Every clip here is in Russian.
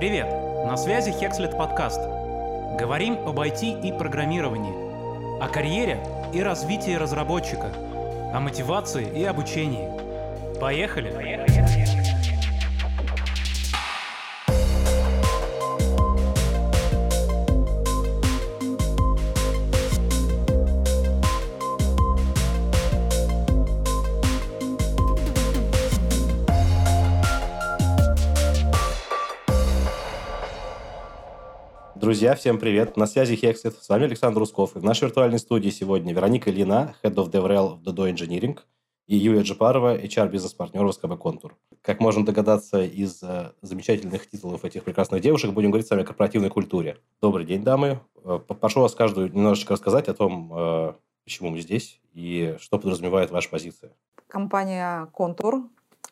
Привет! На связи Hexlet подкаст. Говорим об IT и программировании, о карьере и развитии разработчика, о мотивации и обучении. Поехали! Поехали! Друзья, всем привет. На связи Hexit. С вами Александр Русков. И в нашей виртуальной студии сегодня Вероника Ильина, Head of DevRel в Dodo Engineering, и Юлия Джипарова, HR-бизнес-партнер в СКБ «Контур». Как можно догадаться из э, замечательных титулов этих прекрасных девушек, будем говорить с вами о корпоративной культуре. Добрый день, дамы. Э, попрошу вас каждую немножечко рассказать о том, э, почему мы здесь и что подразумевает ваша позиция. Компания «Контур»,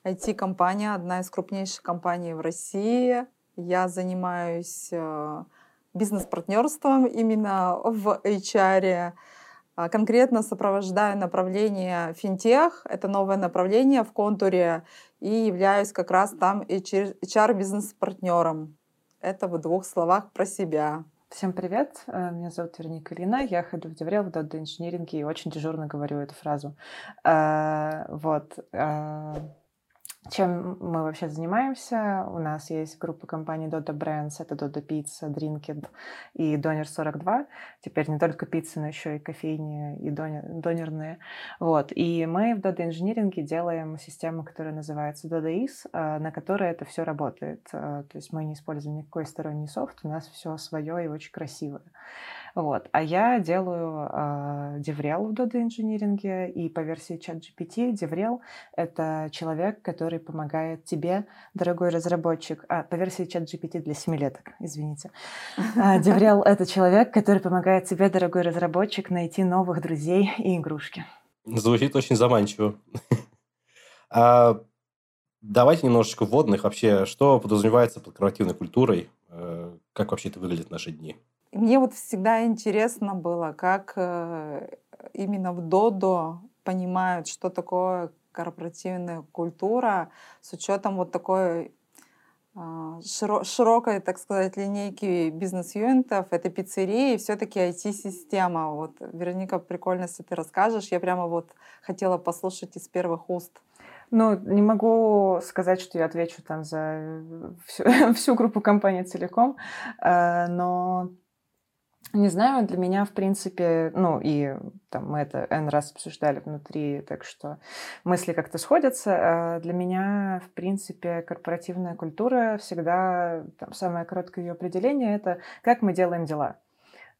IT-компания, одна из крупнейших компаний в России. Я занимаюсь э, бизнес-партнерством именно в HR. А, конкретно сопровождаю направление финтех, это новое направление в контуре, и являюсь как раз там HR-бизнес-партнером. Это в двух словах про себя. Всем привет, э, меня зовут Вероника Ильина, я ходу в Деврел в Dota инжиниринге и очень дежурно говорю эту фразу. Э, вот. Чем мы вообще занимаемся? У нас есть группа компаний Dodo Brands, это Dodo Pizza, Drinkit и Donor 42. Теперь не только пицца, но еще и кофейни и донер, донерные. Вот. И мы в Dodo Engineering делаем систему, которая называется Dodo Is, а, на которой это все работает. А, то есть мы не используем никакой сторонний софт, у нас все свое и очень красивое. Вот. А я делаю э, DevRel в Dodo инжиниринге, и по версии ChatGPT DevRel — это человек, который помогает тебе, дорогой разработчик, а, по версии ChatGPT для семилеток, извините. А, DevRel — это человек, который помогает тебе, дорогой разработчик, найти новых друзей и игрушки. Звучит очень заманчиво. а, давайте немножечко вводных. Вообще, что подразумевается под корпоративной культурой? Э, как вообще это выглядит в наши дни? Мне вот всегда интересно было, как э, именно в Додо понимают, что такое корпоративная культура с учетом вот такой а, широкой, так сказать, линейки бизнес-юнитов, это пиццерии и все-таки IT-система. Вот, Вероника, прикольно, если ты расскажешь. Я прямо вот хотела послушать из первых уст. Ну, не могу сказать, что я отвечу там за всю, всю группу компаний целиком, э, но не знаю, для меня, в принципе, ну и там мы это N раз обсуждали внутри, так что мысли как-то сходятся. А для меня, в принципе, корпоративная культура всегда, там, самое короткое ее определение — это как мы делаем дела.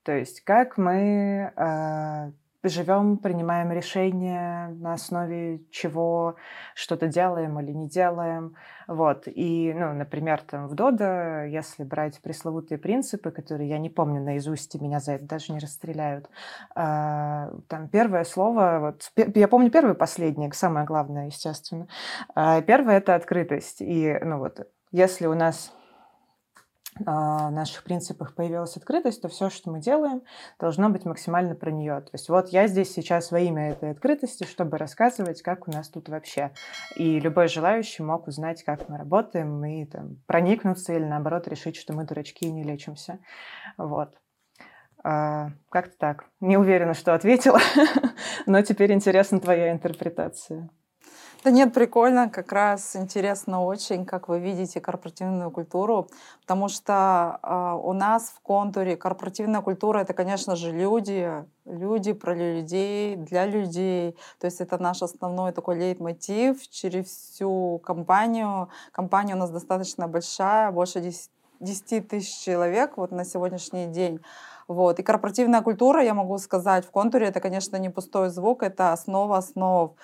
То есть как мы э, живем, принимаем решения, на основе чего что-то делаем или не делаем. Вот. И, ну, например, там в Дода, если брать пресловутые принципы, которые я не помню наизусть, и меня за это даже не расстреляют, а, там первое слово, вот, я помню первое и последнее, самое главное, естественно. А, первое — это открытость. И, ну, вот, если у нас а, наших принципах появилась открытость, то все, что мы делаем, должно быть максимально про нее. То есть вот я здесь сейчас во имя этой открытости, чтобы рассказывать, как у нас тут вообще. И любой желающий мог узнать, как мы работаем, и там, проникнуться или наоборот решить, что мы дурачки и не лечимся. Вот. А, как-то так. Не уверена, что ответила, но теперь интересна твоя интерпретация. Да нет, прикольно, как раз интересно очень, как вы видите корпоративную культуру, потому что э, у нас в контуре корпоративная культура это, конечно же, люди, люди про людей, для людей. То есть это наш основной такой лейтмотив через всю компанию. Компания у нас достаточно большая, больше 10, 10 тысяч человек вот на сегодняшний день. Вот. И корпоративная культура, я могу сказать, в контуре это, конечно, не пустой звук, это основа основ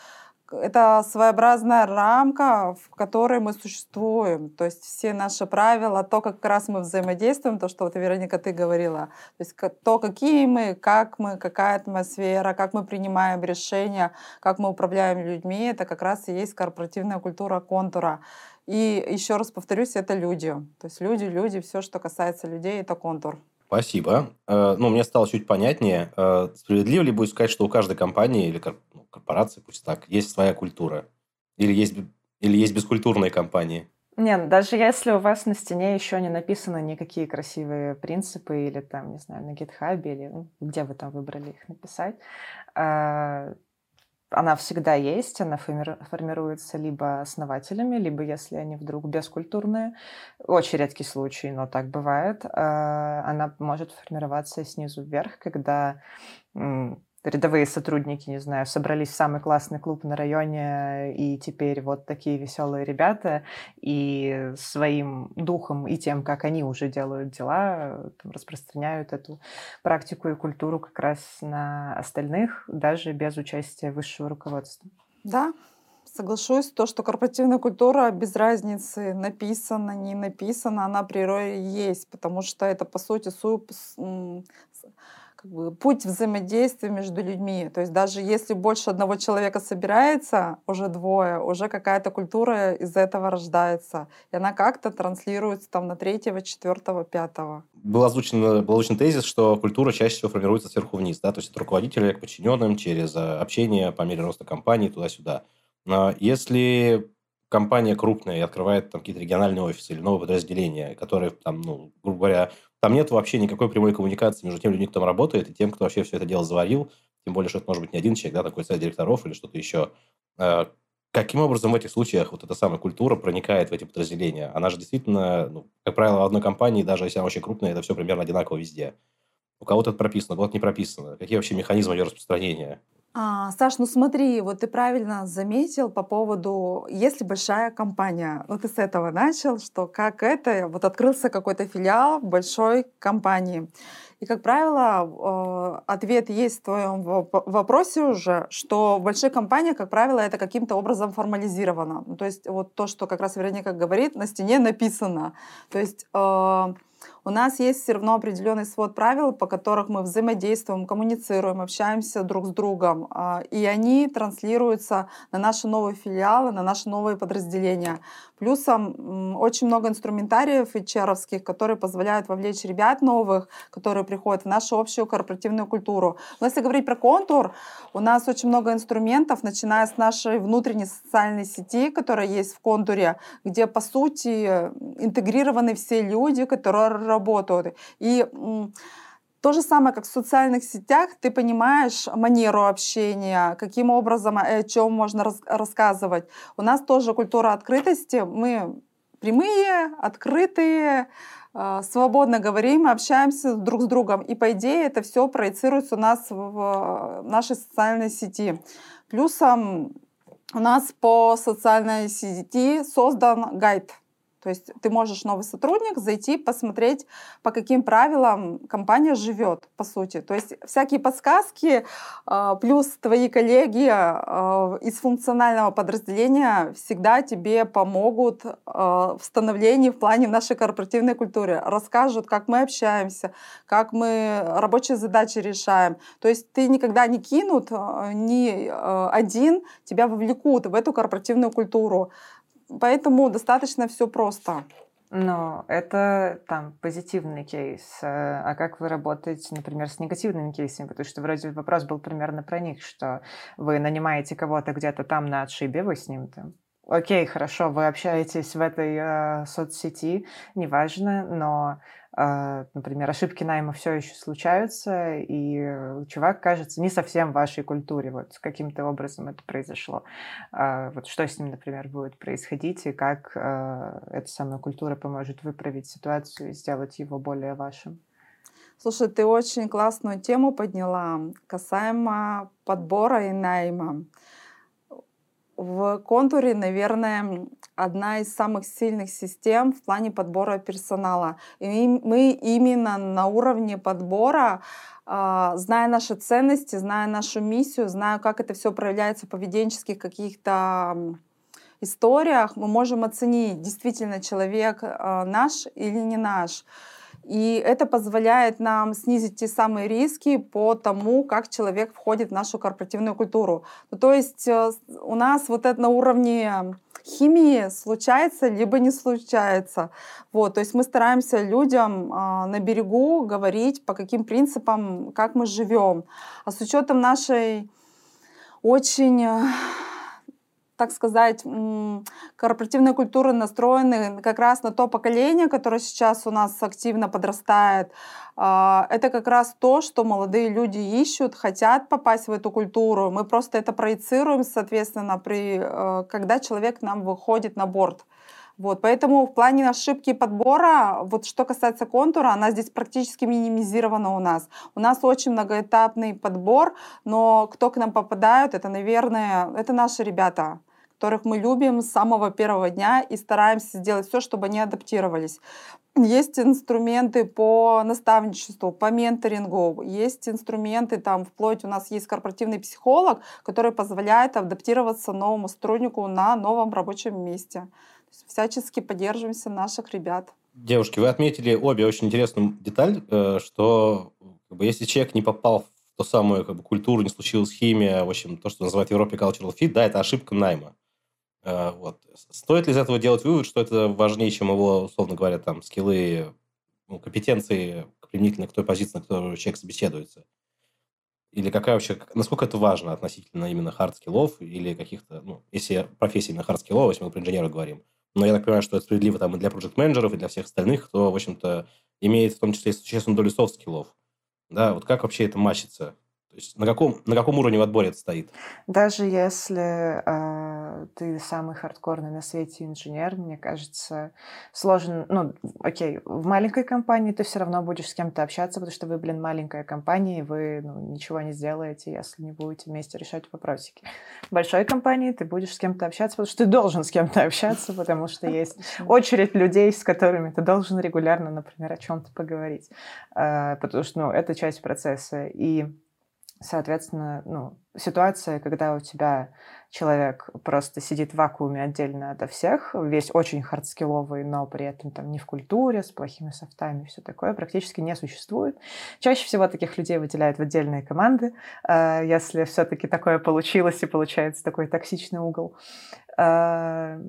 это своеобразная рамка, в которой мы существуем. То есть все наши правила, то, как раз мы взаимодействуем, то, что вот, Вероника, ты говорила, то есть то, какие мы, как мы, какая атмосфера, как мы принимаем решения, как мы управляем людьми, это как раз и есть корпоративная культура контура. И еще раз повторюсь, это люди. То есть люди, люди, все, что касается людей, это контур. Спасибо. Э, ну, мне стало чуть понятнее. Э, справедливо ли будет сказать, что у каждой компании или ну, корпорации, пусть так, есть своя культура? Или есть, или есть бескультурные компании? Нет, даже если у вас на стене еще не написаны никакие красивые принципы или там, не знаю, на гитхабе или ну, где вы там выбрали их написать, а, она всегда есть, она формируется либо основателями, либо если они вдруг бескультурные. Очень редкий случай, но так бывает. А, она может формироваться снизу вверх, когда рядовые сотрудники, не знаю, собрались в самый классный клуб на районе, и теперь вот такие веселые ребята, и своим духом и тем, как они уже делают дела, там, распространяют эту практику и культуру как раз на остальных, даже без участия высшего руководства. Да, соглашусь, то, что корпоративная культура без разницы написана, не написана, она природе есть, потому что это, по сути, суп, как бы, путь взаимодействия между людьми. То есть даже если больше одного человека собирается, уже двое, уже какая-то культура из этого рождается. И она как-то транслируется там на третьего, четвертого, пятого. Был озвучен, был озвучен тезис, что культура чаще всего формируется сверху вниз, да, то есть от руководителя к подчиненным через э, общение по мере роста компании туда-сюда. Если компания крупная и открывает там какие-то региональные офисы или новые подразделения, которые там, ну, грубо говоря, там нет вообще никакой прямой коммуникации между тем людьми, кто там работает, и тем, кто вообще все это дело заварил. Тем более, что это может быть не один человек, да, такой совет директоров или что-то еще. А, каким образом в этих случаях вот эта самая культура проникает в эти подразделения? Она же действительно, ну, как правило, в одной компании, даже если она очень крупная, это все примерно одинаково везде. У кого-то это прописано, у кого-то не прописано. Какие вообще механизмы ее распространения? А, Саш, ну смотри, вот ты правильно заметил по поводу, если большая компания, ну ты с этого начал, что как это, вот открылся какой-то филиал большой компании. И, как правило, э, ответ есть в твоем вопросе уже, что в компании, как правило, это каким-то образом формализировано. Ну, то есть вот то, что как раз Вероника говорит, на стене написано. То есть э, у нас есть все равно определенный свод правил, по которых мы взаимодействуем, коммуницируем, общаемся друг с другом. А, и они транслируются на наши новые филиалы, на наши новые подразделения. Плюсом очень много инструментариев hr которые позволяют вовлечь ребят новых, которые приходят в нашу общую корпоративную культуру. Но если говорить про контур, у нас очень много инструментов, начиная с нашей внутренней социальной сети, которая есть в контуре, где, по сути, интегрированы все люди, которые работают. И то же самое, как в социальных сетях, ты понимаешь манеру общения, каким образом, о чем можно рас рассказывать. У нас тоже культура открытости. Мы прямые, открытые, э, свободно говорим, общаемся друг с другом. И по идее это все проецируется у нас в нашей социальной сети. Плюсом у нас по социальной сети создан гайд то есть ты можешь новый сотрудник зайти, посмотреть, по каким правилам компания живет, по сути. То есть всякие подсказки, а, плюс твои коллеги а, из функционального подразделения всегда тебе помогут а, в становлении в плане нашей корпоративной культуры, расскажут, как мы общаемся, как мы рабочие задачи решаем. То есть ты никогда не кинут, ни один тебя вовлекут в эту корпоративную культуру. Поэтому достаточно все просто. Но это там позитивный кейс. Э, а как вы работаете, например, с негативными кейсами? Потому что вроде вопрос был примерно про них, что вы нанимаете кого-то где-то там на отшибе, вы с ним там окей, хорошо, вы общаетесь в этой э, соцсети, неважно, но а, например, ошибки найма все еще случаются, и чувак кажется не совсем в вашей культуре. Вот каким-то образом это произошло. А, вот что с ним, например, будет происходить, и как а, эта самая культура поможет выправить ситуацию и сделать его более вашим? Слушай, ты очень классную тему подняла касаемо подбора и найма. В контуре, наверное, одна из самых сильных систем в плане подбора персонала. И мы именно на уровне подбора, а, зная наши ценности, зная нашу миссию, зная, как это все проявляется в поведенческих каких-то историях, мы можем оценить, действительно человек а, наш или не наш. И это позволяет нам снизить те самые риски по тому, как человек входит в нашу корпоративную культуру. Ну, то есть э, у нас вот это на уровне химии случается, либо не случается. Вот, то есть мы стараемся людям э, на берегу говорить, по каким принципам, как мы живем. А с учетом нашей очень э, так сказать, корпоративные культуры настроены как раз на то поколение, которое сейчас у нас активно подрастает. А, это как раз то, что молодые люди ищут, хотят попасть в эту культуру. Мы просто это проецируем, соответственно, при, э, когда человек нам выходит на борт. Вот, поэтому в плане ошибки подбора, вот что касается контура, она здесь практически минимизирована у нас. У нас очень многоэтапный подбор, но кто к нам попадают, это, наверное, это наши ребята которых мы любим с самого первого дня и стараемся сделать все, чтобы они адаптировались. Есть инструменты по наставничеству, по менторингу, есть инструменты, там, вплоть у нас есть корпоративный психолог, который позволяет адаптироваться новому сотруднику на новом рабочем месте всячески поддерживаемся наших ребят. Девушки, вы отметили обе очень интересную деталь, э, что как бы, если человек не попал в ту самую как бы, культуру, не случилась химия, в общем, то, что называют в Европе cultural fit, да, это ошибка найма. Э, вот. Стоит ли из этого делать вывод, что это важнее, чем его, условно говоря, там, скиллы, ну, компетенции применительно к той позиции, на которую человек собеседуется? Или какая вообще, насколько это важно относительно именно хард-скиллов или каких-то, ну, если профессии на хард-скиллов, если мы про инженера говорим, но я так понимаю, что это справедливо там и для проект-менеджеров, и для всех остальных, кто, в общем-то, имеет в том числе существенную долю софт-скиллов. Да, вот как вообще это мачится? То есть на каком, на каком уровне в отборе это стоит? Даже если э, ты самый хардкорный на свете инженер, мне кажется, сложно... Ну, окей, в маленькой компании ты все равно будешь с кем-то общаться, потому что вы, блин, маленькая компания, и вы ну, ничего не сделаете, если не будете вместе решать вопросики. В большой компании ты будешь с кем-то общаться, потому что ты должен с кем-то общаться, потому что есть очередь людей, с которыми ты должен регулярно, например, о чем-то поговорить. Э, потому что, ну, это часть процесса. И Соответственно, ну, ситуация, когда у тебя человек просто сидит в вакууме отдельно ото всех, весь очень хардскилловый, но при этом там не в культуре, с плохими софтами, все такое, практически не существует. Чаще всего таких людей выделяют в отдельные команды, э, если все-таки такое получилось и получается такой токсичный угол. Э,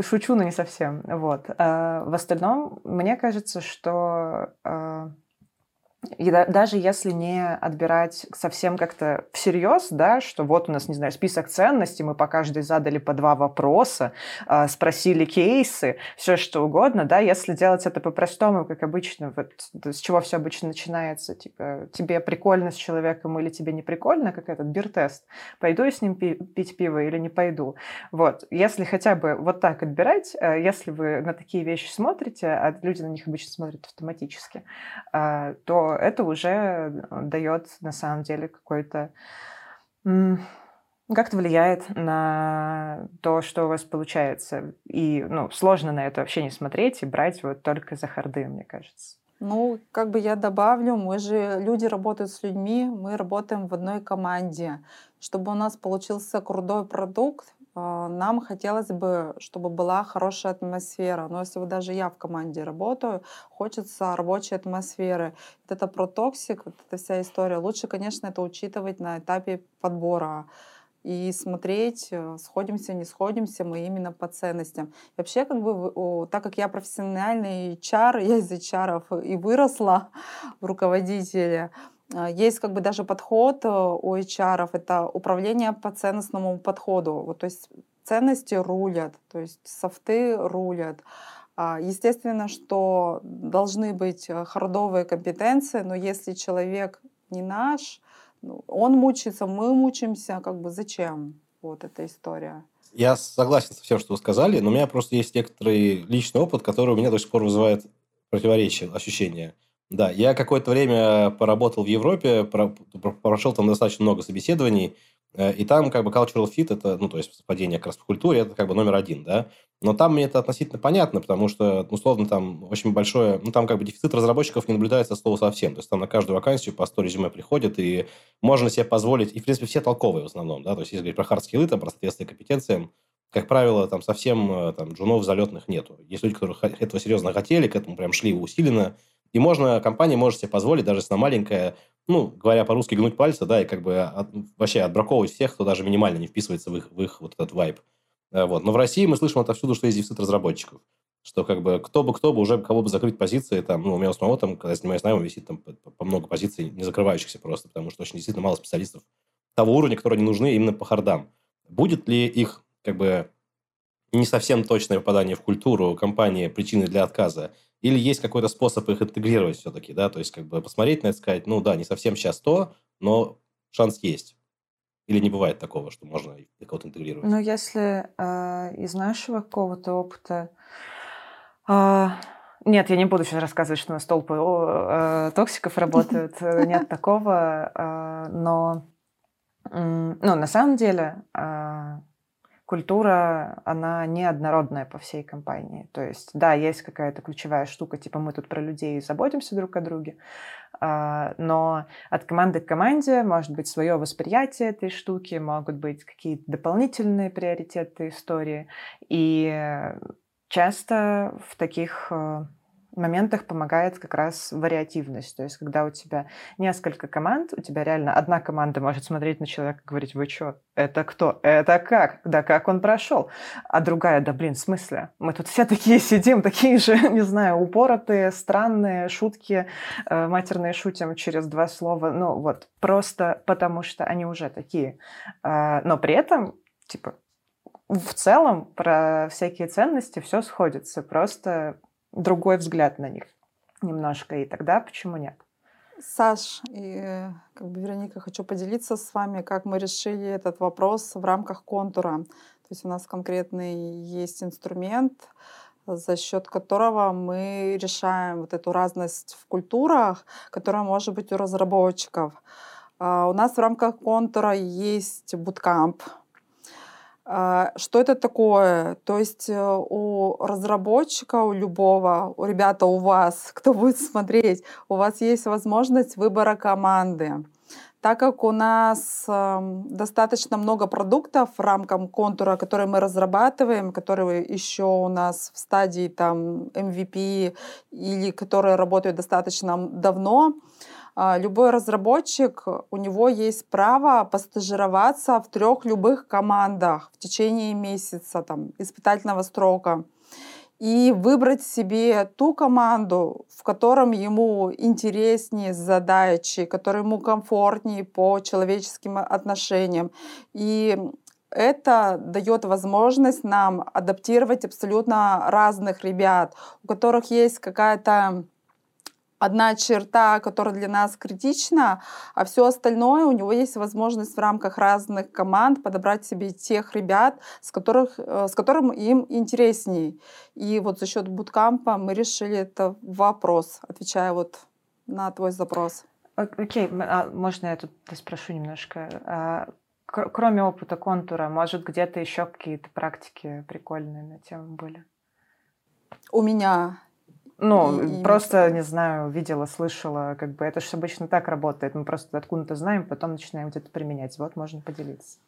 шучу, но не совсем. Вот. Э, в остальном, мне кажется, что и да, даже если не отбирать совсем как-то всерьез, да, что вот у нас, не знаю, список ценностей, мы по каждой задали по два вопроса, э, спросили кейсы, все что угодно, да, если делать это по-простому, как обычно, вот с чего все обычно начинается, типа, тебе прикольно с человеком или тебе не прикольно, как этот бир-тест, пойду я с ним пи- пить пиво или не пойду. Вот, если хотя бы вот так отбирать, э, если вы на такие вещи смотрите, а люди на них обычно смотрят автоматически, э, то это уже э, дает на самом деле какой-то как-то влияет на то, что у вас получается. И ну, сложно на это вообще не смотреть и брать вот только за харды, мне кажется. Ну, как бы я добавлю, мы же, люди работают с людьми, мы работаем в одной команде. Чтобы у нас получился крутой продукт, нам хотелось бы, чтобы была хорошая атмосфера. Но если вот даже я в команде работаю, хочется рабочей атмосферы. Вот это про toxic, вот эта вся история. Лучше, конечно, это учитывать на этапе подбора и смотреть, э, сходимся, не сходимся мы именно по ценностям. И вообще, как бы, так как я профессиональный HR, я из HR и выросла в руководителе, а, есть как бы даже подход э, у HR, это управление по ценностному подходу. Вот, то есть ценности рулят, то есть софты рулят. А, естественно, что должны быть э, хардовые компетенции, но если человек не наш, ну, он мучится, мы мучимся, как бы зачем? Вот эта история. Я согласен со всем, что вы сказали, но у меня просто есть некоторый личный опыт, который у меня до сих пор вызывает противоречие, ощущение. Да, я какое-то время поработал в Европе, прошел там достаточно много собеседований, э, и там как бы cultural fit, это, ну, то есть совпадение как раз в культуре, это как бы номер один, да. Но там мне это относительно понятно, потому что, условно, там очень большое, ну, там как бы дефицит разработчиков не наблюдается от слова совсем. То есть там на каждую вакансию по 100 резюме приходит, и можно себе позволить, и, в принципе, все толковые в основном, да, то есть если говорить про хард-скиллы, там, про соответствие компетенциям, как правило, там совсем э, там, джунов залетных нету. Есть люди, которые этого серьезно хотели, к этому прям шли усиленно, и можно, компания может себе позволить, даже если она маленькая, ну, говоря по-русски, гнуть пальцы, да, и как бы от, вообще отбраковывать всех, кто даже минимально не вписывается в их, в их вот этот вайб. Э, вот. Но в России мы слышим отовсюду, что есть дефицит разработчиков. Что как бы кто бы, кто бы, уже кого бы закрыть позиции, там, ну, у меня самого там, когда я занимаюсь наймом, висит там по, по много позиций, не закрывающихся просто, потому что очень действительно мало специалистов того уровня, которые не нужны именно по хардам. Будет ли их как бы не совсем точное попадание в культуру компании причины для отказа? Или есть какой-то способ их интегрировать все-таки, да? То есть как бы посмотреть на это сказать, ну да, не совсем сейчас то, но шанс есть. Или не бывает такого, что можно кого-то интегрировать? Ну, если э, из нашего какого-то опыта... Э, нет, я не буду сейчас рассказывать, что у нас толпы э, токсиков работают. Нет такого. Э, но, ну, на самом деле, э, культура, она неоднородная по всей компании. То есть, да, есть какая-то ключевая штука, типа мы тут про людей заботимся друг о друге, а, но от команды к команде может быть свое восприятие этой штуки, могут быть какие-то дополнительные приоритеты истории. И часто в таких э, моментах помогает как раз вариативность. То есть, когда у тебя несколько команд, у тебя реально одна команда может смотреть на человека и говорить, вы что, это кто? Это как? Да как он прошел? А другая, да блин, в смысле? Мы тут все такие сидим, такие же, не знаю, упоротые, странные шутки, э, матерные шутим через два слова. Ну вот, просто потому что они уже такие. Э, но при этом, типа, в целом про всякие ценности все сходится. Просто другой взгляд на них немножко, и тогда почему нет? Саш и как бы, Вероника, хочу поделиться с вами, как мы решили этот вопрос в рамках контура. То есть у нас конкретный есть инструмент, за счет которого мы решаем вот эту разность в культурах, которая может быть у разработчиков. А, у нас в рамках контура есть буткамп, что это такое? То есть э, у разработчика, у любого, у ребята, у вас, кто будет смотреть, у вас есть возможность выбора команды. Так как у нас эм, достаточно много продуктов в рамках контура, которые мы разрабатываем, которые еще у нас в стадии там MVP или которые работают достаточно давно, а, любой разработчик, у него есть право постажироваться в трех любых командах в течение месяца, там, испытательного срока и выбрать себе ту команду, в котором ему интереснее задачи, которая ему комфортнее по человеческим отношениям. И это дает возможность нам адаптировать абсолютно разных ребят, у которых есть какая-то одна черта, которая для нас критична, а все остальное у него есть возможность в рамках разных команд подобрать себе тех ребят, с, которых, э, с которым им интересней. И вот за счет буткампа мы решили это вопрос, отвечая вот на твой запрос. Окей, okay. а можно я тут спрошу немножко? А, кроме опыта контура, может, где-то еще какие-то практики прикольные на тему были? У меня ну, и, просто, и... не знаю, видела, слышала, как бы это же обычно так работает. Мы просто откуда-то знаем, потом начинаем где-то применять. Вот можно поделиться.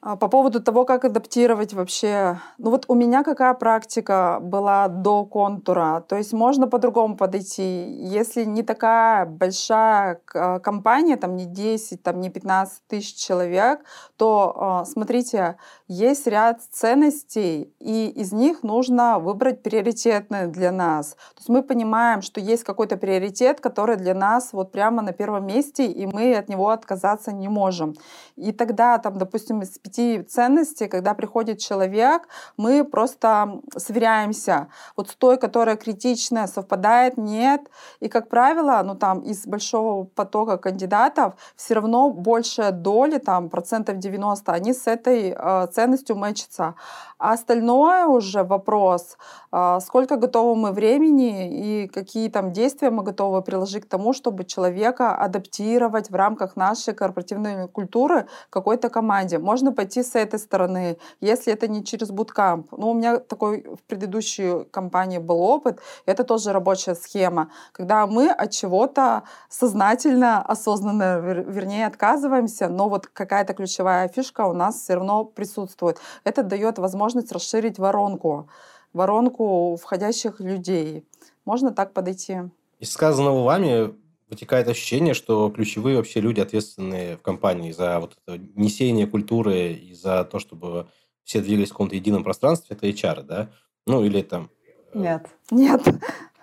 А по поводу того, как адаптировать вообще, ну вот у меня какая практика была до контура, то есть можно по-другому подойти. Если не такая большая а, компания, там не 10, там не 15 тысяч человек, то а, смотрите, есть ряд ценностей, и из них нужно выбрать приоритетные для нас. То есть мы понимаем, что есть какой-то приоритет, который для нас вот прямо на первом месте, и мы от него отказаться не можем. И тогда там, допустим, из пяти ценностей, когда приходит человек, мы просто сверяемся. Вот с той, которая критичная, совпадает, нет. И, как правило, ну там из большого потока кандидатов все равно большая доля, там процентов 90, они с этой э, ценностью мэчатся. А остальное уже вопрос, э, сколько готовы мы времени и какие там действия мы готовы приложить к тому, чтобы человека адаптировать в рамках нашей корпоративной культуры какой-то команде. Можно пойти с этой стороны, если это не через буткамп. Ну, у меня такой в предыдущей компании был опыт, это тоже рабочая схема, когда мы от чего-то сознательно, осознанно, вернее, отказываемся, но вот какая-то ключевая фишка у нас все равно присутствует. Это дает возможность расширить воронку, воронку входящих людей. Можно так подойти. Из сказанного вами вытекает ощущение, что ключевые вообще люди, ответственные в компании за вот это несение культуры и за то, чтобы все двигались в каком-то едином пространстве, это HR, да? Ну, или там... Э, Нет. Нет.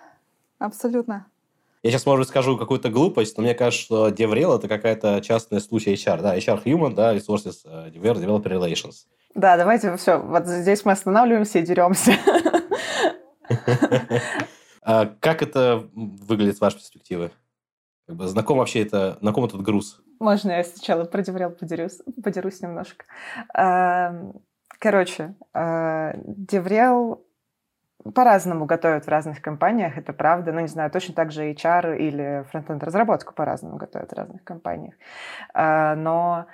Абсолютно. Я сейчас, может, скажу какую-то глупость, но мне кажется, что DevRel – это какая-то частная случай HR, да, HR Human, да, Resources, uh, Developer Relations. Да, давайте все. Вот здесь мы останавливаемся и деремся. А как это выглядит с вашей перспективы? Как бы знаком вообще это, знаком этот груз? Можно я сначала про DevRel подерусь, подерусь немножко. Эм, короче, э, DevRel по-разному готовят в разных компаниях, это правда. Ну, не знаю, точно так же HR или фронтенд разработку по-разному готовят в разных компаниях. Э, но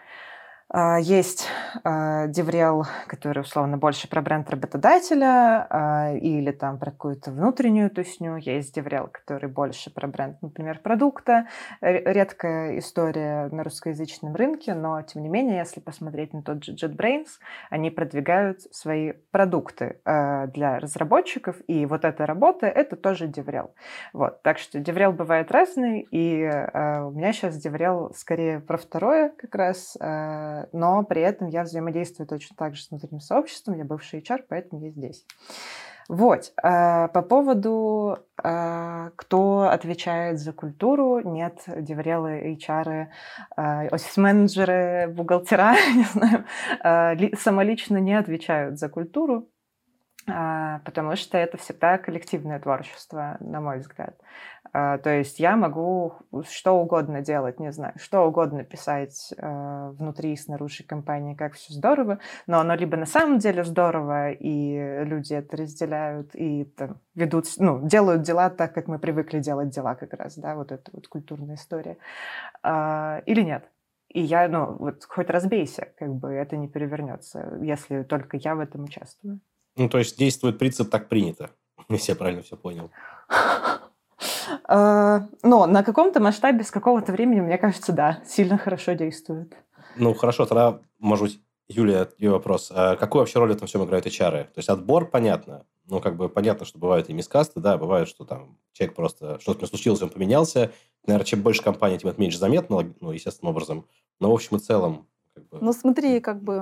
есть DevRel, который условно больше про бренд работодателя а, или там про какую-то внутреннюю тусню. Есть DevRel, который больше про бренд, например, продукта. Редкая история на русскоязычном рынке, но тем не менее, если посмотреть на тот же JetBrains, они продвигают свои продукты а, для разработчиков, и вот эта работа — это тоже DevRel. Вот. Так что DevRel бывает разный, и у меня сейчас DevRel скорее про второе как раз но при этом я взаимодействую точно так же с внутренним сообществом, я бывший HR, поэтому я здесь. Вот. Э, по поводу, э, кто отвечает за культуру, нет, DevRel ы, HR, э, офис-менеджеры, бухгалтера, не знаю, самолично не отвечают за культуру. А, потому что это всегда коллективное творчество, на мой взгляд. А, то есть я могу что угодно делать, не знаю, что угодно писать а, внутри и снаружи компании, как все здорово, но оно либо на самом деле здорово, и люди это разделяют и там, ведут, ну, делают дела так, как мы привыкли делать дела как раз, да, вот эта вот культурная история, или нет. И я, ну, вот хоть разбейся, как бы это не перевернется, если только я в этом участвую. Ну, то есть действует принцип «так принято», если я правильно все понял. А, но на каком-то масштабе с какого-то времени, мне кажется, да, сильно хорошо действует. Ну, хорошо, тогда, может быть, Юлия, ее вопрос. А какую вообще роль в этом всем играют HR? То есть отбор, понятно. Ну, как бы понятно, что бывают и мискасты, да, бывает, что там человек просто, что-то случилось, он поменялся. Наверное, чем больше компаний, тем это меньше заметно, ну, естественным образом. Но, в общем и целом, как бы... Ну смотри, как бы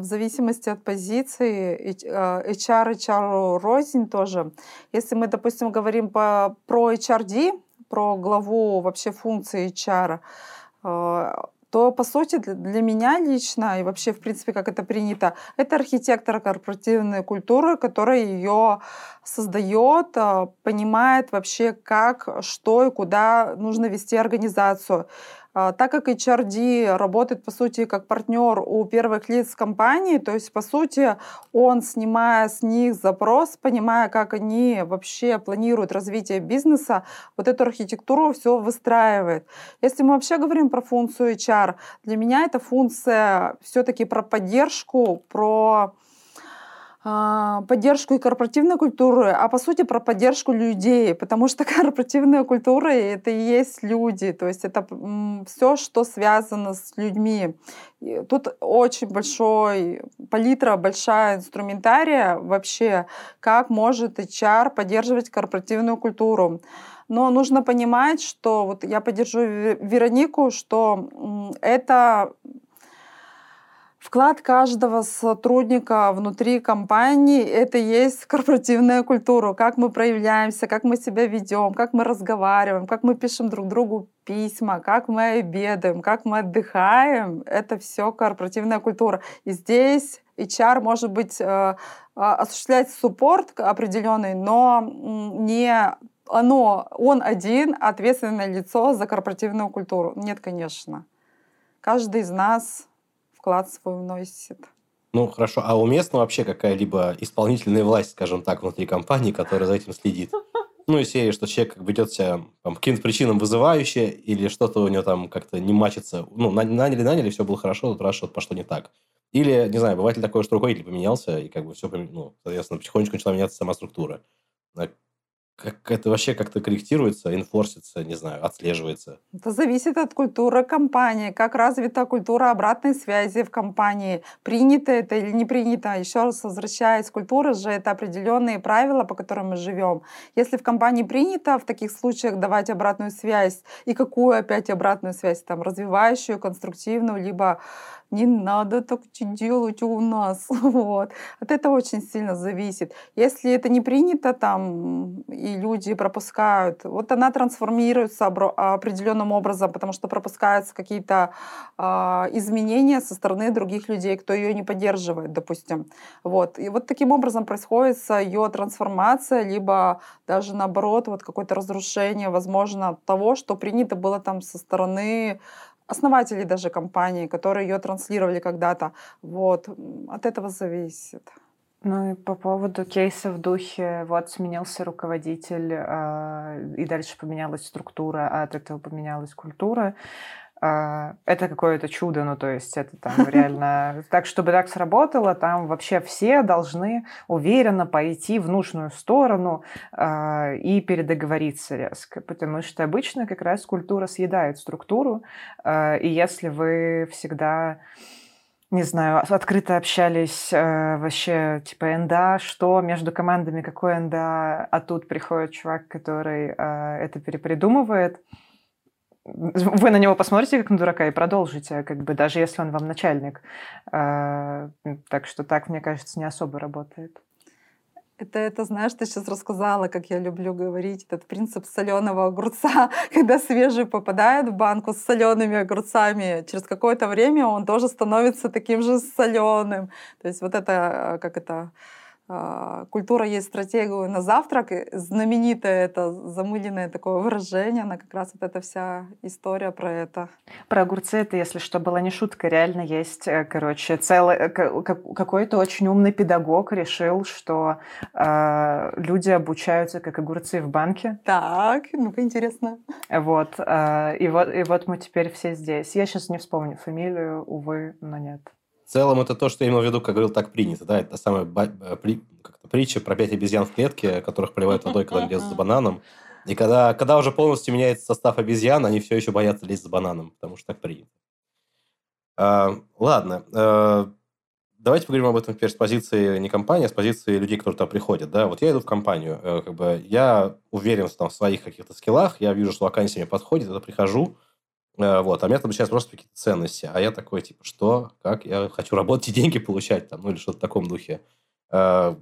в зависимости от позиции HR, HR рознь тоже. Если мы, допустим, говорим по, про HRD, про главу вообще функции HR, э, то, по сути, для меня лично и вообще, в принципе, как это принято, это архитектор корпоративной культуры, который ее создает, э, понимает вообще, как, что и куда нужно вести организацию. А, так как HRD работает, по сути, как партнер у первых лиц компании, то есть, по сути, он, снимая с них запрос, понимая, как они вообще планируют развитие бизнеса, вот эту архитектуру все выстраивает. Если мы вообще говорим про функцию HR, для меня эта функция все-таки про поддержку, про поддержку и корпоративной культуры, а по сути про поддержку людей, потому что корпоративная культура это и есть люди, то есть это все, что связано с людьми. И тут очень большой палитра, большая инструментария вообще, как может HR поддерживать корпоративную культуру. Но нужно понимать, что вот я поддержу Веронику, что это Вклад каждого сотрудника внутри компании — это есть корпоративная культура, как мы проявляемся, как мы себя ведем, как мы разговариваем, как мы пишем друг другу письма, как мы обедаем, как мы отдыхаем. Это все корпоративная культура. И здесь HR может быть э, а, осуществлять суппорт определенный, но не оно, он один ответственное лицо за корпоративную культуру. Нет, конечно. Каждый из нас вклад свой вносит. Ну, хорошо. А уместна вообще какая-либо исполнительная власть, скажем так, внутри компании, которая за этим следит? Ну, и серии, что человек ведет себя по каким-то причинам вызывающе, или что-то у него там как-то не мачится. Ну, наняли, наняли, все было хорошо, тут раз что-то пошло не так. Или, не знаю, бывает ли такое, что руководитель поменялся, и как бы все, ну, соответственно, потихонечку начала меняться сама структура как это вообще как-то корректируется, инфорсится, не знаю, отслеживается? Это зависит от культуры компании, как развита культура обратной связи в компании, принято это или не принято. Еще раз возвращаясь, культура же это определенные правила, по которым мы живем. Если в компании принято в таких случаях давать обратную связь, и какую опять обратную связь, там, развивающую, конструктивную, либо не надо так делать у нас. Вот. От этого очень сильно зависит. Если это не принято там, и люди пропускают, вот она трансформируется определенным образом, потому что пропускаются какие-то э, изменения со стороны других людей, кто ее не поддерживает, допустим. Вот. И вот таким образом происходит ее трансформация, либо даже наоборот, вот какое-то разрушение, возможно, того, что принято было там со стороны основателей даже компании, которые ее транслировали когда-то. Вот. От этого зависит. Ну и по поводу кейса в духе, вот сменился руководитель, э, и дальше поменялась структура, а от этого поменялась культура. А, это какое-то чудо, ну то есть это там реально так, чтобы так сработало, там вообще все должны уверенно пойти в нужную сторону э, и передоговориться резко, потому что обычно как раз культура съедает структуру, э, и если вы всегда не знаю, открыто общались э, вообще, типа, НДА, что? между командами, какой НДА, а тут приходит чувак, который э, это перепридумывает, вы на него посмотрите как на дурака и продолжите, как бы даже если он вам начальник. А, так что так, мне кажется, не особо работает. Это, это, знаешь, ты сейчас рассказала, как я люблю говорить, этот принцип соленого огурца, когда свежий попадает в банку с солеными огурцами, через какое-то время он тоже становится таким же соленым. То есть вот это, как это, а, культура есть стратегию на завтрак. Знаменитое это замыленное такое выражение, она как раз вот эта вся история про это. Про огурцы это, если что, была не шутка. Реально есть, э, короче, целый э, какой-то очень умный педагог решил, что э, люди обучаются как огурцы в банке. Так, ну-ка интересно. Вот, э, и вот, и вот мы теперь все здесь. Я сейчас не вспомню фамилию, увы, но нет целом это то, что я имел в виду, как говорил, так принято. Да? Это самая э, как-то притча про пять обезьян в клетке, которых поливают водой, когда лезут за бананом. И когда, когда уже полностью меняется состав обезьян, они все еще боятся лезть за бананом, потому что так принято. А, ладно. А, давайте поговорим об этом теперь с позиции не компании, а с позиции людей, которые туда приходят. Да? Вот я иду в компанию. Э, как бы, я уверен там, в своих каких-то скиллах, я вижу, что вакансия мне подходит, я прихожу, вот, а меня там сейчас просто какие-то ценности. А я такой, типа, что, как, я хочу работать и деньги получать, там, ну, или что-то в таком духе. Э,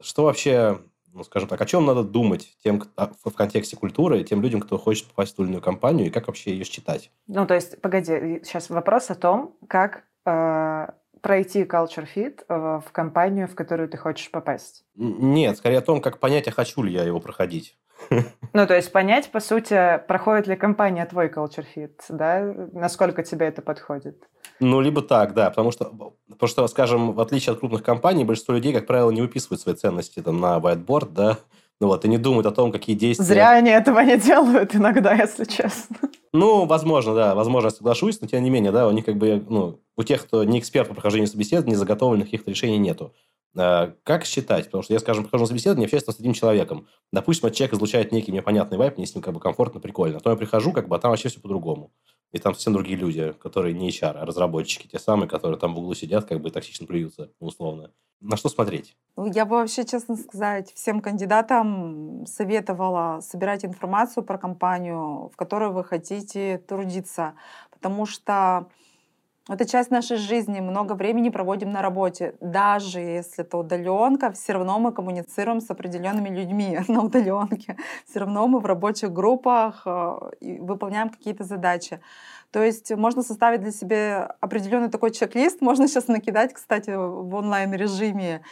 что вообще, ну, скажем так, о чем надо думать тем, а, в контексте культуры, тем людям, кто хочет попасть в ту или иную компанию, и как вообще ее считать? Ну, то есть, погоди, сейчас вопрос о том, как э, пройти culture fit э, в компанию, в которую ты хочешь попасть. Нет, скорее о том, как понять, а хочу ли я его проходить. Ну, то есть понять, по сути, проходит ли компания твой culture fit, да? Насколько тебе это подходит? Ну, либо так, да, потому что, потому что, скажем, в отличие от крупных компаний, большинство людей, как правило, не выписывают свои ценности там на whiteboard, да, ну вот, и не думают о том, какие действия... Зря они этого не делают иногда, если честно. Ну, возможно, да, возможно, я соглашусь, но тем не менее, да, у них как бы, ну, у тех, кто не эксперт по прохождению собеседования, заготовленных каких-то решений нету. Э, как считать? Потому что я, скажем, прохожу на собеседование, общаюсь с одним человеком. Допустим, этот человек излучает некий мне понятный вайп, мне с ним как бы комфортно, прикольно. Потом я прихожу, как бы, а там вообще все по-другому. И там совсем другие люди, которые не HR, а разработчики, те самые, которые там в углу сидят, как бы токсично плюются, условно. На что смотреть? Ну, я бы вообще, честно сказать, всем кандидатам советовала собирать информацию про компанию, в которой вы хотите трудиться. Потому что это часть нашей жизни, много времени проводим на работе. Даже если это удаленка, все равно мы коммуницируем с определенными людьми на удаленке. Все равно мы в рабочих группах э, выполняем какие-то задачи. То есть можно составить для себя определенный такой чек-лист, можно сейчас накидать, кстати, в онлайн-режиме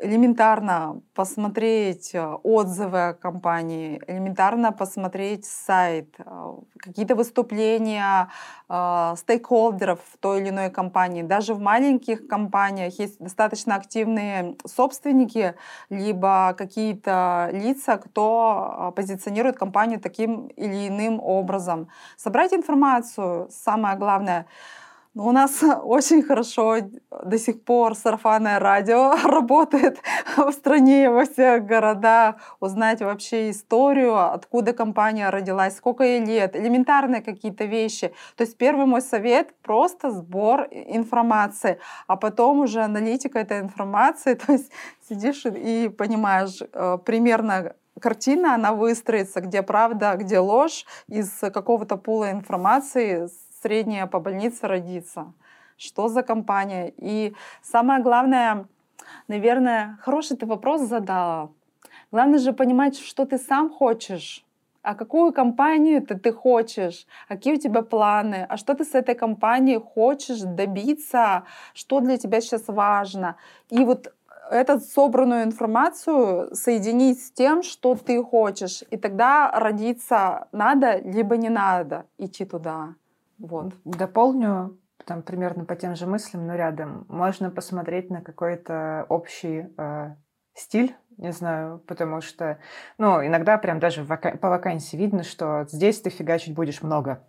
элементарно посмотреть э, отзывы о компании, элементарно посмотреть сайт, э, какие-то выступления э, стейкхолдеров в той или иной компании. Даже в маленьких компаниях есть достаточно активные собственники, либо какие-то лица, кто позиционирует компанию таким или иным образом. Собрать информацию, самое главное — у нас очень хорошо до сих пор сарафанное радио работает в стране, во всех городах. Узнать вообще историю, откуда компания родилась, сколько ей лет, элементарные какие-то вещи. То есть первый мой совет — просто сбор информации, а потом уже аналитика этой информации. То есть сидишь и понимаешь э, примерно картина, она выстроится, где правда, где ложь, из какого-то пула информации средняя по больнице родиться. Что за компания? И самое главное, наверное, хороший ты вопрос задала. Главное же понимать, что ты сам хочешь а какую компанию ты, ты хочешь, какие у тебя планы, а что ты с этой компанией хочешь добиться, что для тебя сейчас важно. И вот эту собранную информацию соединить с тем, что ты хочешь. И тогда родиться надо, либо не надо идти туда. Вот. Дополню там примерно по тем же мыслям, но рядом. Можно посмотреть на какой-то общий э, стиль не знаю, потому что, ну, иногда прям даже вака- по вакансии видно, что здесь ты фигачить будешь много.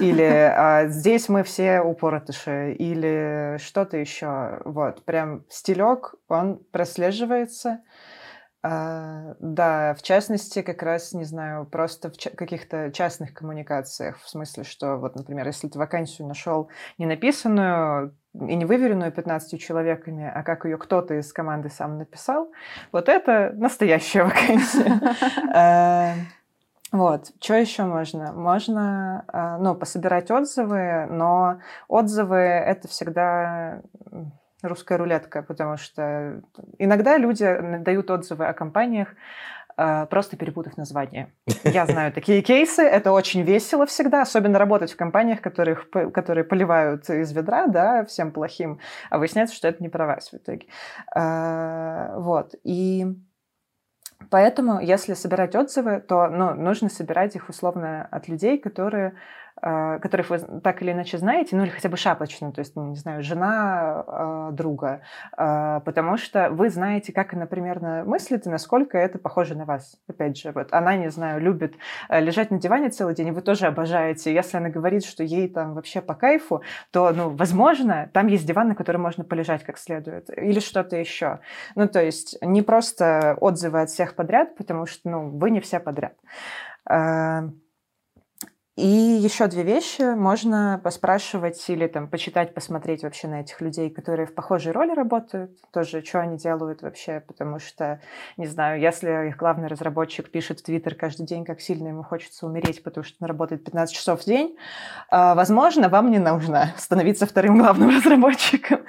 Или а, здесь мы все упоротыши, или что-то еще. Вот, прям стилек, он прослеживается. А, да, в частности, как раз, не знаю, просто в каких-то частных коммуникациях, в смысле, что вот, например, если ты вакансию нашел не написанную, и не выверенную 15 человеками, а как ее кто-то из команды сам написал, вот это настоящая вакансия. Э, вот, что еще можно? Можно, э, ну, пособирать отзывы, но отзывы это всегда русская рулетка, потому что иногда люди дают отзывы о компаниях, Э, просто перепутав название. Я знаю такие кейсы, это очень весело всегда, особенно работать в компаниях, которых, которые поливают из ведра, да, всем плохим, а выясняется, что это не про вас в итоге. Э, вот, и поэтому, если собирать отзывы, то ну, нужно собирать их условно от людей, которые которых вы так или иначе знаете, ну или хотя бы шапочно, то есть, ну, не знаю, жена э, друга, э, потому что вы знаете, как она примерно мыслит и насколько это похоже на вас. Опять же, вот она, не знаю, любит лежать на диване целый день, и вы тоже обожаете. Если она говорит, что ей там вообще по кайфу, то, ну, возможно, там есть диван, на котором можно полежать как следует, или что-то еще. Ну, то есть не просто отзывы от всех подряд, потому что, ну, вы не все подряд. И еще две вещи. Можно поспрашивать или там почитать, посмотреть вообще на этих людей, которые в похожей роли работают, тоже, что они делают вообще, потому что, не знаю, если их главный разработчик пишет в Твиттер каждый день, как сильно ему хочется умереть, потому что он работает 15 часов в день, а, возможно, вам не нужно становиться вторым главным разработчиком.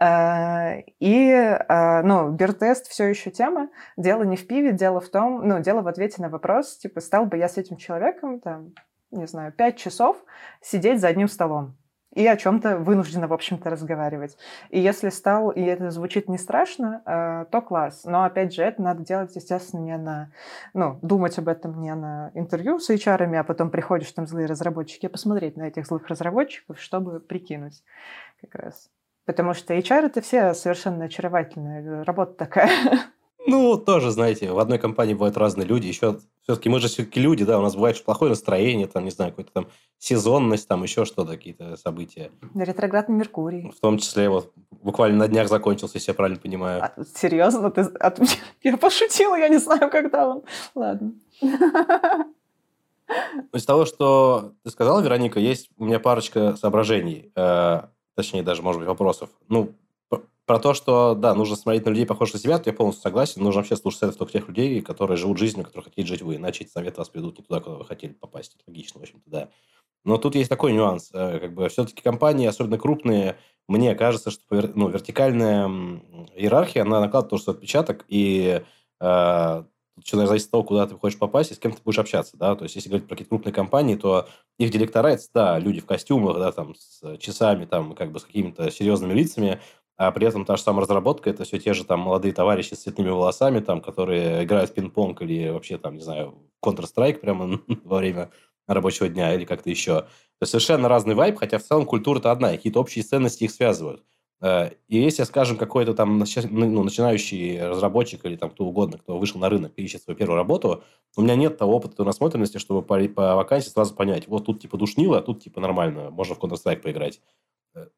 А, и, а, ну, биртест все еще тема. Дело не в пиве, дело в том, ну, дело в ответе на вопрос, типа, стал бы я с этим человеком, там, не знаю, пять часов сидеть за одним столом и о чем-то вынуждена, в общем-то, разговаривать. И если стал, и это звучит не страшно, э, то класс. Но, опять же, это надо делать, естественно, не на... Ну, думать об этом не на интервью с HR, а потом приходишь, там злые разработчики, посмотреть на этих злых разработчиков, чтобы прикинуть как раз. Потому что HR — это все совершенно очаровательные. Работа такая. Ну, тоже, знаете, в одной компании бывают разные люди. Еще все-таки мы же все-таки люди, да, у нас бывает плохое настроение, там, не знаю, какая-то там сезонность, там еще что-то, какие-то события. Ретроградный Меркурий. В том числе, вот, буквально на днях закончился, если я правильно понимаю. А, серьезно? Ты, от... Я пошутила, я не знаю, когда он. Ладно. Из того, что ты сказала, Вероника, есть у меня парочка соображений, э, точнее, даже, может быть, вопросов. Ну, про то, что, да, нужно смотреть на людей, похожих на себя, то я полностью согласен. Нужно вообще слушать советов только тех людей, которые живут жизнью, которую хотите жить вы. Иначе эти советы вас приведут не туда, куда вы хотели попасть. Это логично, в общем-то, да. Но тут есть такой нюанс. Э, как бы все-таки компании, особенно крупные, мне кажется, что ну, вертикальная иерархия, она накладывает тоже отпечаток, и э, что зависит от того, куда ты хочешь попасть и с кем ты будешь общаться, да, то есть если говорить про какие-то крупные компании, то их директора, это, да, люди в костюмах, да, там, с часами, там, как бы с какими-то серьезными лицами, а при этом та же самая разработка, это все те же там молодые товарищи с цветными волосами, там, которые играют в пинг-понг или вообще там, не знаю, Counter-Strike прямо во время рабочего дня или как-то еще. То есть совершенно разный вайб, хотя в целом культура-то одна, какие-то общие ценности их связывают. Э, и если, скажем, какой-то там ну, начинающий разработчик или там кто угодно, кто вышел на рынок и ищет свою первую работу, у меня нет того опыта, насмотренности, чтобы по, по вакансии сразу понять, вот тут типа душнило, а тут типа нормально, можно в Counter-Strike поиграть.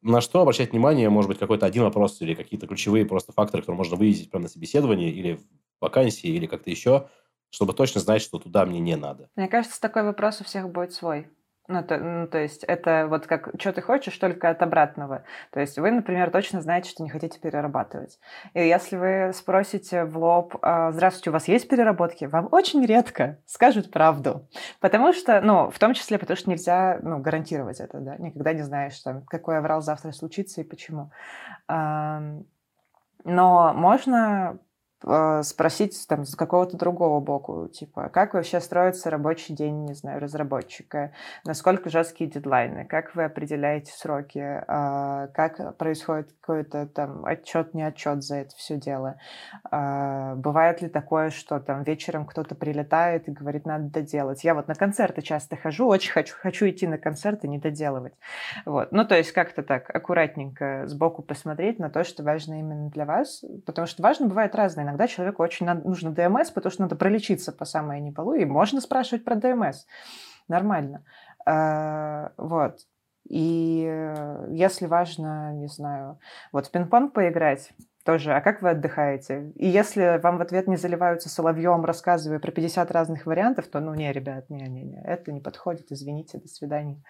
На что обращать внимание, может быть, какой-то один вопрос или какие-то ключевые просто факторы, которые можно выяснить прямо на собеседовании или в вакансии, или как-то еще, чтобы точно знать, что туда мне не надо. Мне кажется, такой вопрос у всех будет свой. Ну то, ну, то есть это вот как, что ты хочешь, только от обратного. То есть вы, например, точно знаете, что не хотите перерабатывать. И если вы спросите в лоб, «А, здравствуйте, у вас есть переработки? Вам очень редко скажут правду. Потому что, ну, в том числе, потому что нельзя, ну, гарантировать это, да. Никогда не знаешь, там, какой аврал завтра случится и почему. Но можно спросить там с какого-то другого боку, типа, как вообще строится рабочий день, не знаю, разработчика, насколько жесткие дедлайны, как вы определяете сроки, а, как происходит какой-то там отчет, не отчет за это все дело. А, бывает ли такое, что там вечером кто-то прилетает и говорит, надо доделать. Я вот на концерты часто хожу, очень хочу, хочу идти на концерты, не доделывать. Вот. Ну, то есть как-то так аккуратненько сбоку посмотреть на то, что важно именно для вас, потому что важно бывает разное иногда человеку очень надо, нужно ДМС, потому что надо пролечиться по самое не полу, и можно спрашивать про ДМС. Нормально. А, вот. И э, если важно, не знаю, вот в пинг-понг поиграть, тоже, а как вы отдыхаете? И если вам в ответ не заливаются соловьем, рассказывая про 50 разных вариантов, то, ну, не, ребят, не-не-не, это не подходит, извините, до свидания.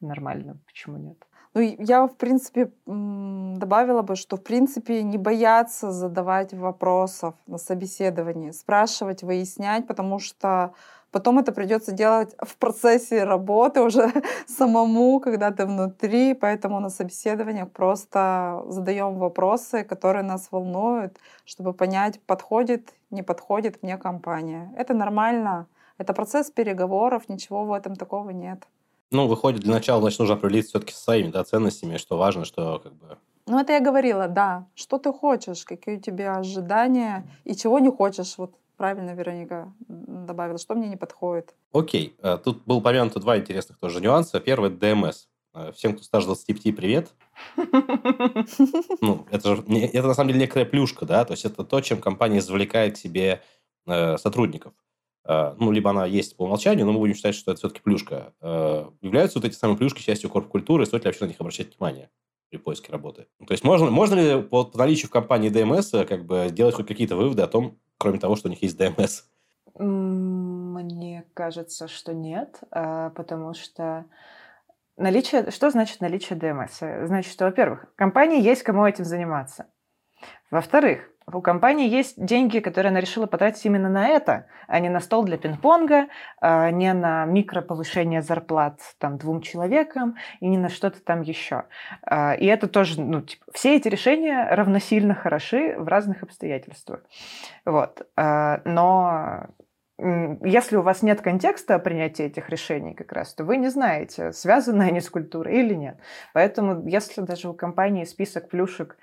Нормально, почему нет? Ну, я, в принципе, добавила бы, что, в принципе, не бояться задавать вопросов на собеседовании, спрашивать, выяснять, потому что потом это придется делать в процессе работы уже самому, когда ты внутри, поэтому на собеседованиях просто задаем вопросы, которые нас волнуют, чтобы понять, подходит, не подходит мне компания. Это нормально, это процесс переговоров, ничего в этом такого нет. Ну, выходит, для начала, значит, нужно определиться все-таки со своими да, ценностями, что важно, что как бы... Ну, это я говорила, да. Что ты хочешь, какие у тебя ожидания и чего не хочешь. Вот правильно Вероника добавила, что мне не подходит. Окей. Э, тут был упомянуто два интересных тоже нюанса. Первый – ДМС. Э, всем, кто старше 25, привет. Ну, это же это на самом деле некоторая плюшка, да, то есть это то, чем компания извлекает себе э, сотрудников. Э, ну, либо она есть по умолчанию, но мы будем считать, что это все-таки плюшка. Э, являются вот эти самые плюшки частью корп-культуры, стоит ли вообще на них обращать внимание при поиске работы? То есть можно, можно ли по, по наличию в компании ДМС э, как бы делать хоть какие-то выводы о том, кроме того, что у них есть ДМС? Мне кажется, что нет, потому что наличие... Что значит наличие ДМС? Значит, что, во-первых, компании есть кому этим заниматься. Во-вторых, у компании есть деньги, которые она решила потратить именно на это, а не на стол для пинг-понга, а не на микроповышение зарплат там, двум человекам и не на что-то там еще. А, и это тоже, ну, типа, все эти решения равносильно хороши в разных обстоятельствах. Вот. А, но если у вас нет контекста принятия этих решений как раз, то вы не знаете, связаны они с культурой или нет. Поэтому если даже у компании список плюшек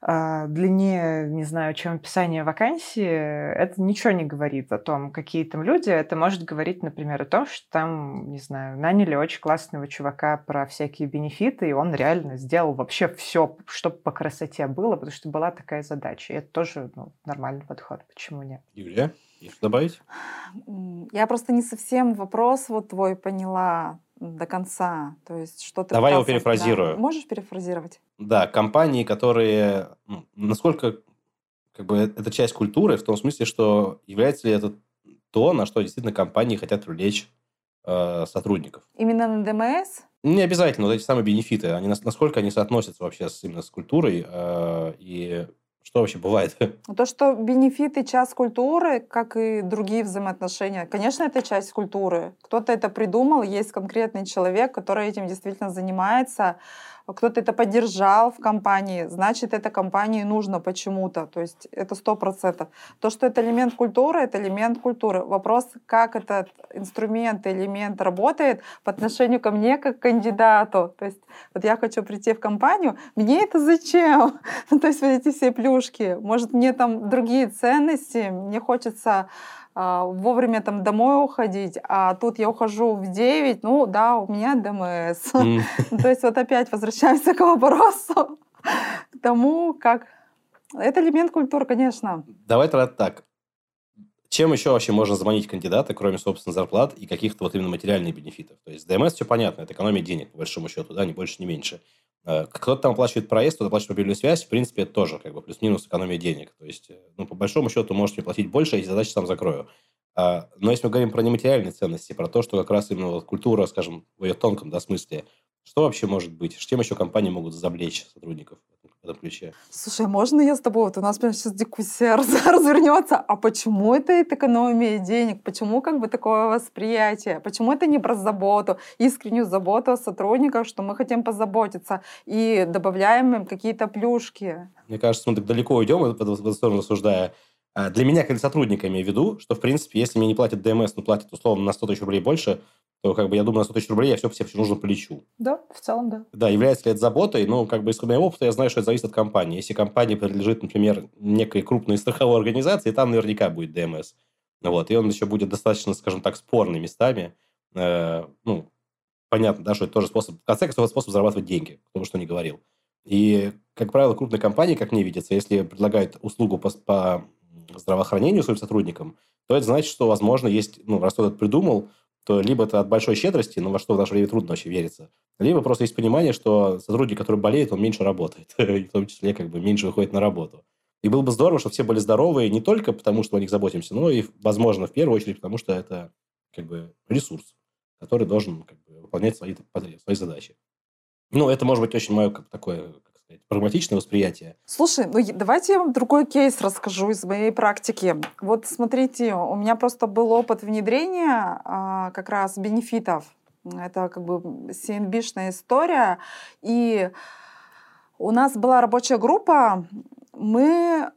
длиннее, не знаю, чем описание вакансии, это ничего не говорит о том, какие там люди. Это может говорить, например, о том, что там, не знаю, наняли очень классного чувака про всякие бенефиты, и он реально сделал вообще все, чтобы по красоте было, потому что была такая задача. И это тоже ну, нормальный подход. Почему нет? Юлия, есть что добавить? Я просто не совсем вопрос вот твой поняла до конца. То есть что ты Давай пытался... его перефразирую. Да. Можешь перефразировать? Да, компании, которые... Насколько как бы это часть культуры, в том смысле, что является ли это то, на что действительно компании хотят привлечь э, сотрудников. Именно на ДМС? Не обязательно, вот эти самые бенефиты, они, насколько они соотносятся вообще с, именно с культурой, э, и что вообще бывает? То, что бенефиты – часть культуры, как и другие взаимоотношения. Конечно, это часть культуры. Кто-то это придумал, есть конкретный человек, который этим действительно занимается кто-то это поддержал в компании, значит, это компании нужно почему-то. То есть это сто процентов. То, что это элемент культуры, это элемент культуры. Вопрос, как этот инструмент, элемент работает по отношению ко мне как кандидату. То есть вот я хочу прийти в компанию, мне это зачем? То есть вот эти все плюшки. Может, мне там другие ценности, мне хочется вовремя там домой уходить, а тут я ухожу в 9, ну да, у меня ДМС. Mm. То есть вот опять возвращаемся к вопросу, к тому, как... Это элемент культуры, конечно. Давай тогда так. Чем еще вообще можно заманить кандидата, кроме, собственно, зарплат и каких-то вот именно материальных бенефитов? То есть ДМС все понятно, это экономия денег, по большому счету, да, ни больше, ни меньше. Э, кто-то там оплачивает проезд, кто-то оплачивает мобильную связь. В принципе, это тоже как бы плюс-минус экономия денег. То есть, э, ну, по большому счету, можете платить больше, эти задачи сам закрою. А, но если мы говорим про нематериальные ценности, про то, что как раз именно вот культура, скажем, в ее тонком да, смысле, что вообще может быть? Чем еще компании могут завлечь сотрудников в этом ключе? Слушай, а можно я с тобой? Вот у нас прямо сейчас дискуссия развернется. А почему это экономия денег? Почему как бы такое восприятие? Почему это не про заботу, искреннюю заботу о сотрудниках, что мы хотим позаботиться и добавляем им какие-то плюшки? Мне кажется, мы так далеко уйдем, в эту сторону рассуждая. А для меня, как сотрудника, имею в виду, что, в принципе, если мне не платят ДМС, но платят, условно, на 100 тысяч рублей больше, то, как бы, я думаю, на 100 тысяч рублей я все все, все нужно полечу. Да, в целом, да. Да, является ли это заботой? Ну, как бы, из моего опыта я знаю, что это зависит от компании. Если компания принадлежит, например, некой крупной страховой организации, там наверняка будет ДМС. Вот, и он еще будет достаточно, скажем так, спорный местами. Э, ну, понятно, да, что это тоже способ, в конце концов, способ зарабатывать деньги, потому что не говорил. И, как правило, крупные компании, как мне видится, если предлагают услугу по, по здравоохранению своим сотрудникам, то это значит, что, возможно, есть, ну, раз кто-то придумал, то либо это от большой щедрости, но во что в наше время трудно вообще верится, либо просто есть понимание, что сотрудник, который болеет, он меньше работает, в том числе как бы меньше выходит на работу. И было бы здорово, чтобы все были здоровы не только потому, что о них заботимся, но и, возможно, в первую очередь, потому что это как бы ресурс, который должен как бы, выполнять свои, свои задачи. Ну, это может быть очень мое как, такое сказать, прагматичное восприятие. Слушай, ну давайте я вам другой кейс расскажу из моей практики. Вот смотрите, у меня просто был опыт внедрения а, как раз бенефитов. Это как бы CNB-шная история. И у нас была рабочая группа, мы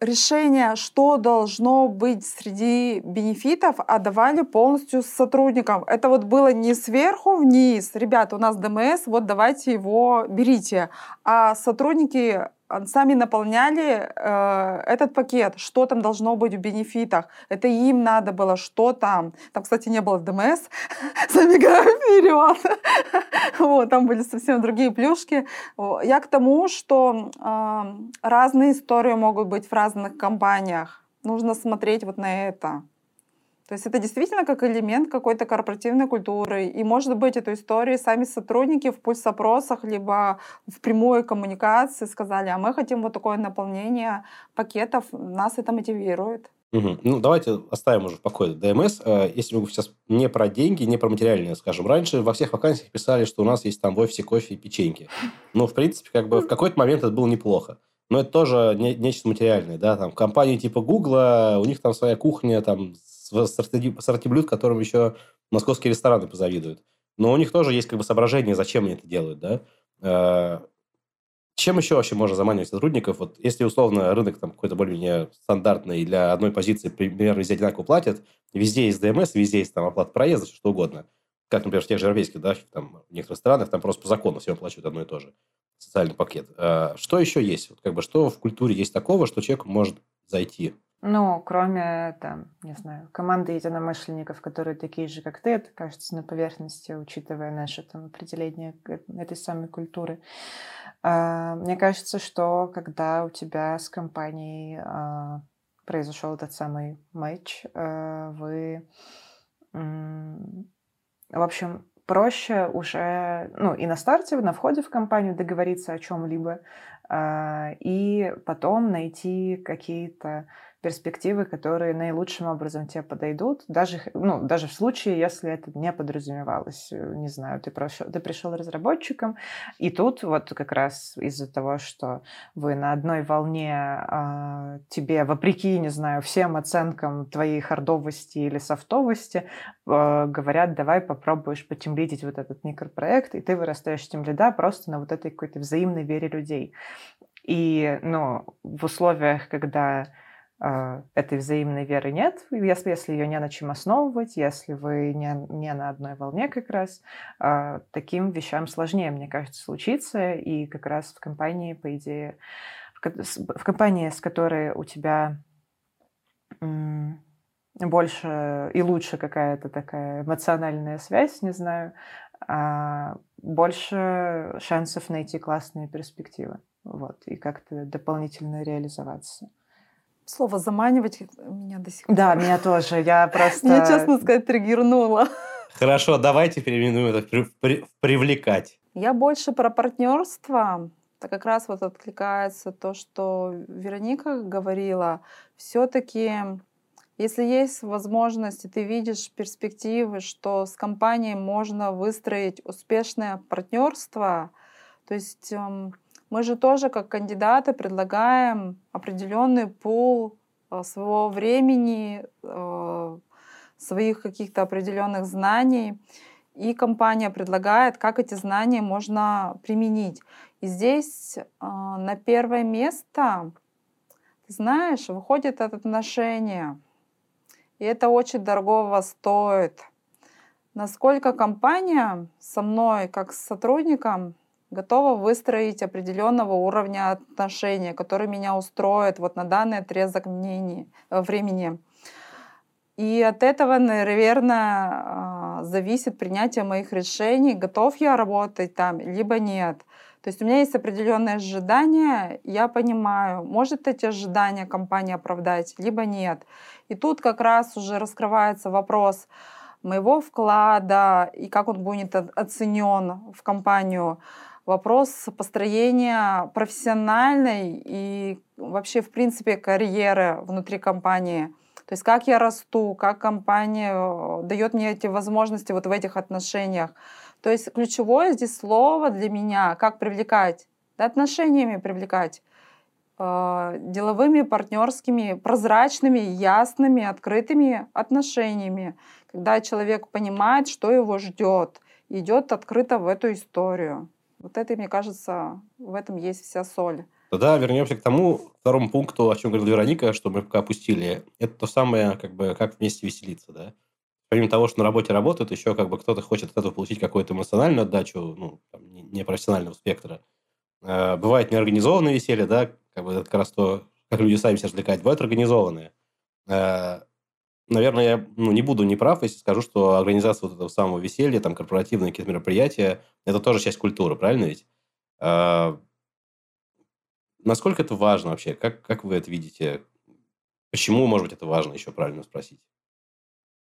решение, что должно быть среди бенефитов, отдавали полностью сотрудникам. Это вот было не сверху вниз, ребята, у нас ДМС, вот давайте его берите. А сотрудники сами наполняли э, этот пакет, что там должно быть в бенефитах. Это им надо было, что там. Там, кстати, не было ДМС, забегаю вперед. вот, там были совсем другие плюшки. Я к тому, что э, разные истории могут быть в разных компаниях. Нужно смотреть вот на это. То есть это действительно как элемент какой-то корпоративной культуры. И, может быть, эту историю сами сотрудники в пульс-опросах, либо в прямой коммуникации сказали, а мы хотим вот такое наполнение пакетов, нас это мотивирует. Угу. Ну, давайте оставим уже в покое ДМС. Э, если мы сейчас не про деньги, не про материальные, скажем. Раньше во всех вакансиях писали, что у нас есть там в офисе кофе и печеньки. Ну, в принципе, как бы в какой-то момент это было неплохо. Но это тоже не, нечто материальное, да, там компании типа Гугла, у них там своя кухня, там сорти блюд, которым еще московские рестораны позавидуют. Но у них тоже есть как бы соображение, зачем они это делают, да. Э, чем еще вообще можно заманивать сотрудников? Вот если условно рынок там какой-то более-менее стандартный, для одной позиции примерно везде одинаково платят, везде есть ДМС, везде есть там оплата проезда, что угодно. Как, например, в тех же европейских, да, там, в некоторых странах там просто по закону все оплачивают одно и то же. Социальный пакет. Э, что еще есть? Вот, как бы, что в культуре есть такого, что человек может зайти ну, кроме, там, не знаю, команды единомышленников, которые такие же, как ты, это кажется на поверхности, учитывая наше там определение этой самой культуры. А, мне кажется, что когда у тебя с компанией а, произошел этот самый матч, а, вы, в общем, проще уже, ну, и на старте, на входе в компанию договориться о чем-либо, и потом найти какие-то перспективы, которые наилучшим образом тебе подойдут, даже, ну, даже в случае, если это не подразумевалось. Э, не знаю, ты, прошел, ты пришел разработчиком, и тут вот как раз из-за того, что вы на одной волне, а, тебе, вопреки, не знаю, всем оценкам твоей хардовости или софтовости, а, говорят, давай попробуешь потемлидить вот этот микропроект, и ты вырастаешь тем лида просто на вот этой какой-то взаимной вере людей. И, ну, в условиях, когда этой взаимной веры нет, если, если ее не на чем основывать, если вы не, не на одной волне как раз, а, таким вещам сложнее, мне кажется, случиться. И как раз в компании, по идее, в компании, с которой у тебя больше и лучше какая-то такая эмоциональная связь, не знаю, а, больше шансов найти классные перспективы. Вот, и как-то дополнительно реализоваться. Слово «заманивать» меня до сих пор... Да, меня тоже. Я просто... Меня, честно сказать, триггернуло. Хорошо, давайте переименуем это в «привлекать». Я больше про партнерство. Это как раз вот откликается то, что Вероника говорила. Все-таки Если есть возможность, и ты видишь перспективы, что с компанией можно выстроить успешное партнерство, то есть эм, мы же тоже как кандидаты предлагаем определенный пул э, своего времени, э, своих каких-то определенных знаний, и компания предлагает, как эти знания можно применить. И здесь э, на первое место, ты знаешь, выходит это отношение. И это очень дорогого стоит. Насколько компания со мной, как с сотрудником, готова выстроить определенного уровня отношения, который меня устроит вот на данный отрезок мнений, э, времени. И от этого, наверное, а, зависит принятие моих решений, готов я работать там, либо нет. То есть у меня есть определенные ожидания, я понимаю, может эти ожидания компания оправдать, либо нет. И тут как раз уже раскрывается вопрос моего вклада и как он будет оценен в компанию. Вопрос построения профессиональной и вообще, в принципе, карьеры внутри компании. То есть как я расту, как компания э, дает мне эти возможности вот в этих отношениях. То есть ключевое здесь слово для меня, как привлекать, да, отношениями привлекать, э, деловыми, партнерскими, прозрачными, ясными, открытыми отношениями, когда человек понимает, что его ждет, идет открыто в эту историю. Вот это, мне кажется, в этом есть вся соль. Тогда вернемся к тому второму пункту, о чем говорила Вероника, что мы пока опустили. Это то самое, как бы, как вместе веселиться, да? помимо того, что на работе работают, еще как бы кто-то хочет от этого получить какую-то эмоциональную отдачу, ну, там, не профессионального спектра. Э, бывает неорганизованное веселье, да, как бы это как раз то, как люди сами себя развлекают. Бывают организованные. Э, наверное, я ну, не буду неправ, если скажу, что организация вот этого самого веселья, там, корпоративные какие-то мероприятия, это тоже часть культуры, правильно ведь? Э, насколько это важно вообще? Как, как вы это видите? Почему, может быть, это важно, еще правильно спросить?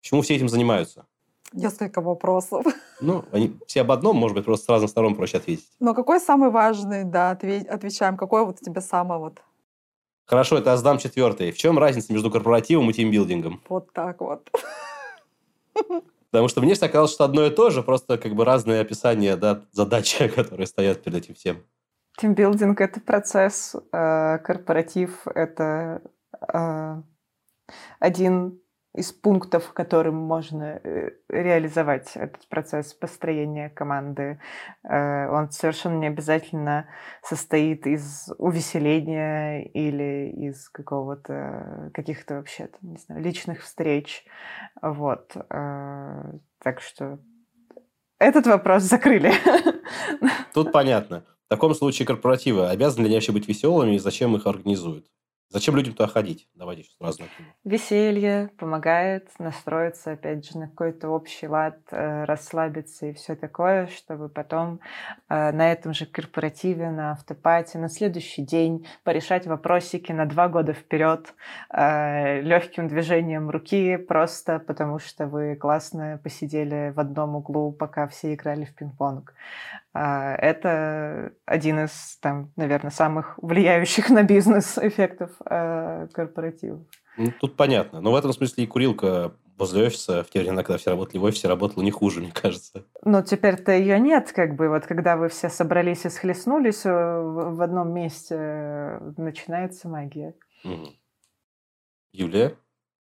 Почему все этим занимаются? Несколько вопросов. Ну, они все об одном, может быть, просто с разных сторон проще ответить. Но какой самый важный, да, отвечаем. Какой вот тебе самый вот? Хорошо, это сдам четвертый. В чем разница между корпоративом и тимбилдингом? Вот так вот. Потому что мне всегда казалось, что одно и то же, просто как бы разные описания да, задачи, которые стоят перед этим всем. Тимбилдинг — это процесс, э, корпоратив — это э, один из пунктов, которым можно э, реализовать этот процесс построения команды. Э, он совершенно не обязательно состоит из увеселения или из какого-то каких-то вообще не знаю, личных встреч. Вот. Э, так что этот вопрос закрыли. Тут понятно. В таком случае корпоративы обязаны ли они вообще быть веселыми и зачем их организуют? Зачем людям туда ходить? Давайте сейчас сразу накину. Веселье помогает настроиться, опять же, на какой-то общий лад, э, расслабиться и все такое, чтобы потом э, на этом же корпоративе, на автопате, на следующий день порешать вопросики на два года вперед э, легким движением руки, просто потому что вы классно посидели в одном углу, пока все играли в пинг-понг. А, это один из, там, наверное, самых влияющих на бизнес эффектов э, корпоративов. Ну, тут понятно. Но в этом смысле и курилка возле офиса, в те времена, когда все работали в офисе, работала не хуже, мне кажется. Но теперь-то ее нет, как бы, вот когда вы все собрались и схлестнулись э, в одном месте, э, начинается магия. Угу. Юлия,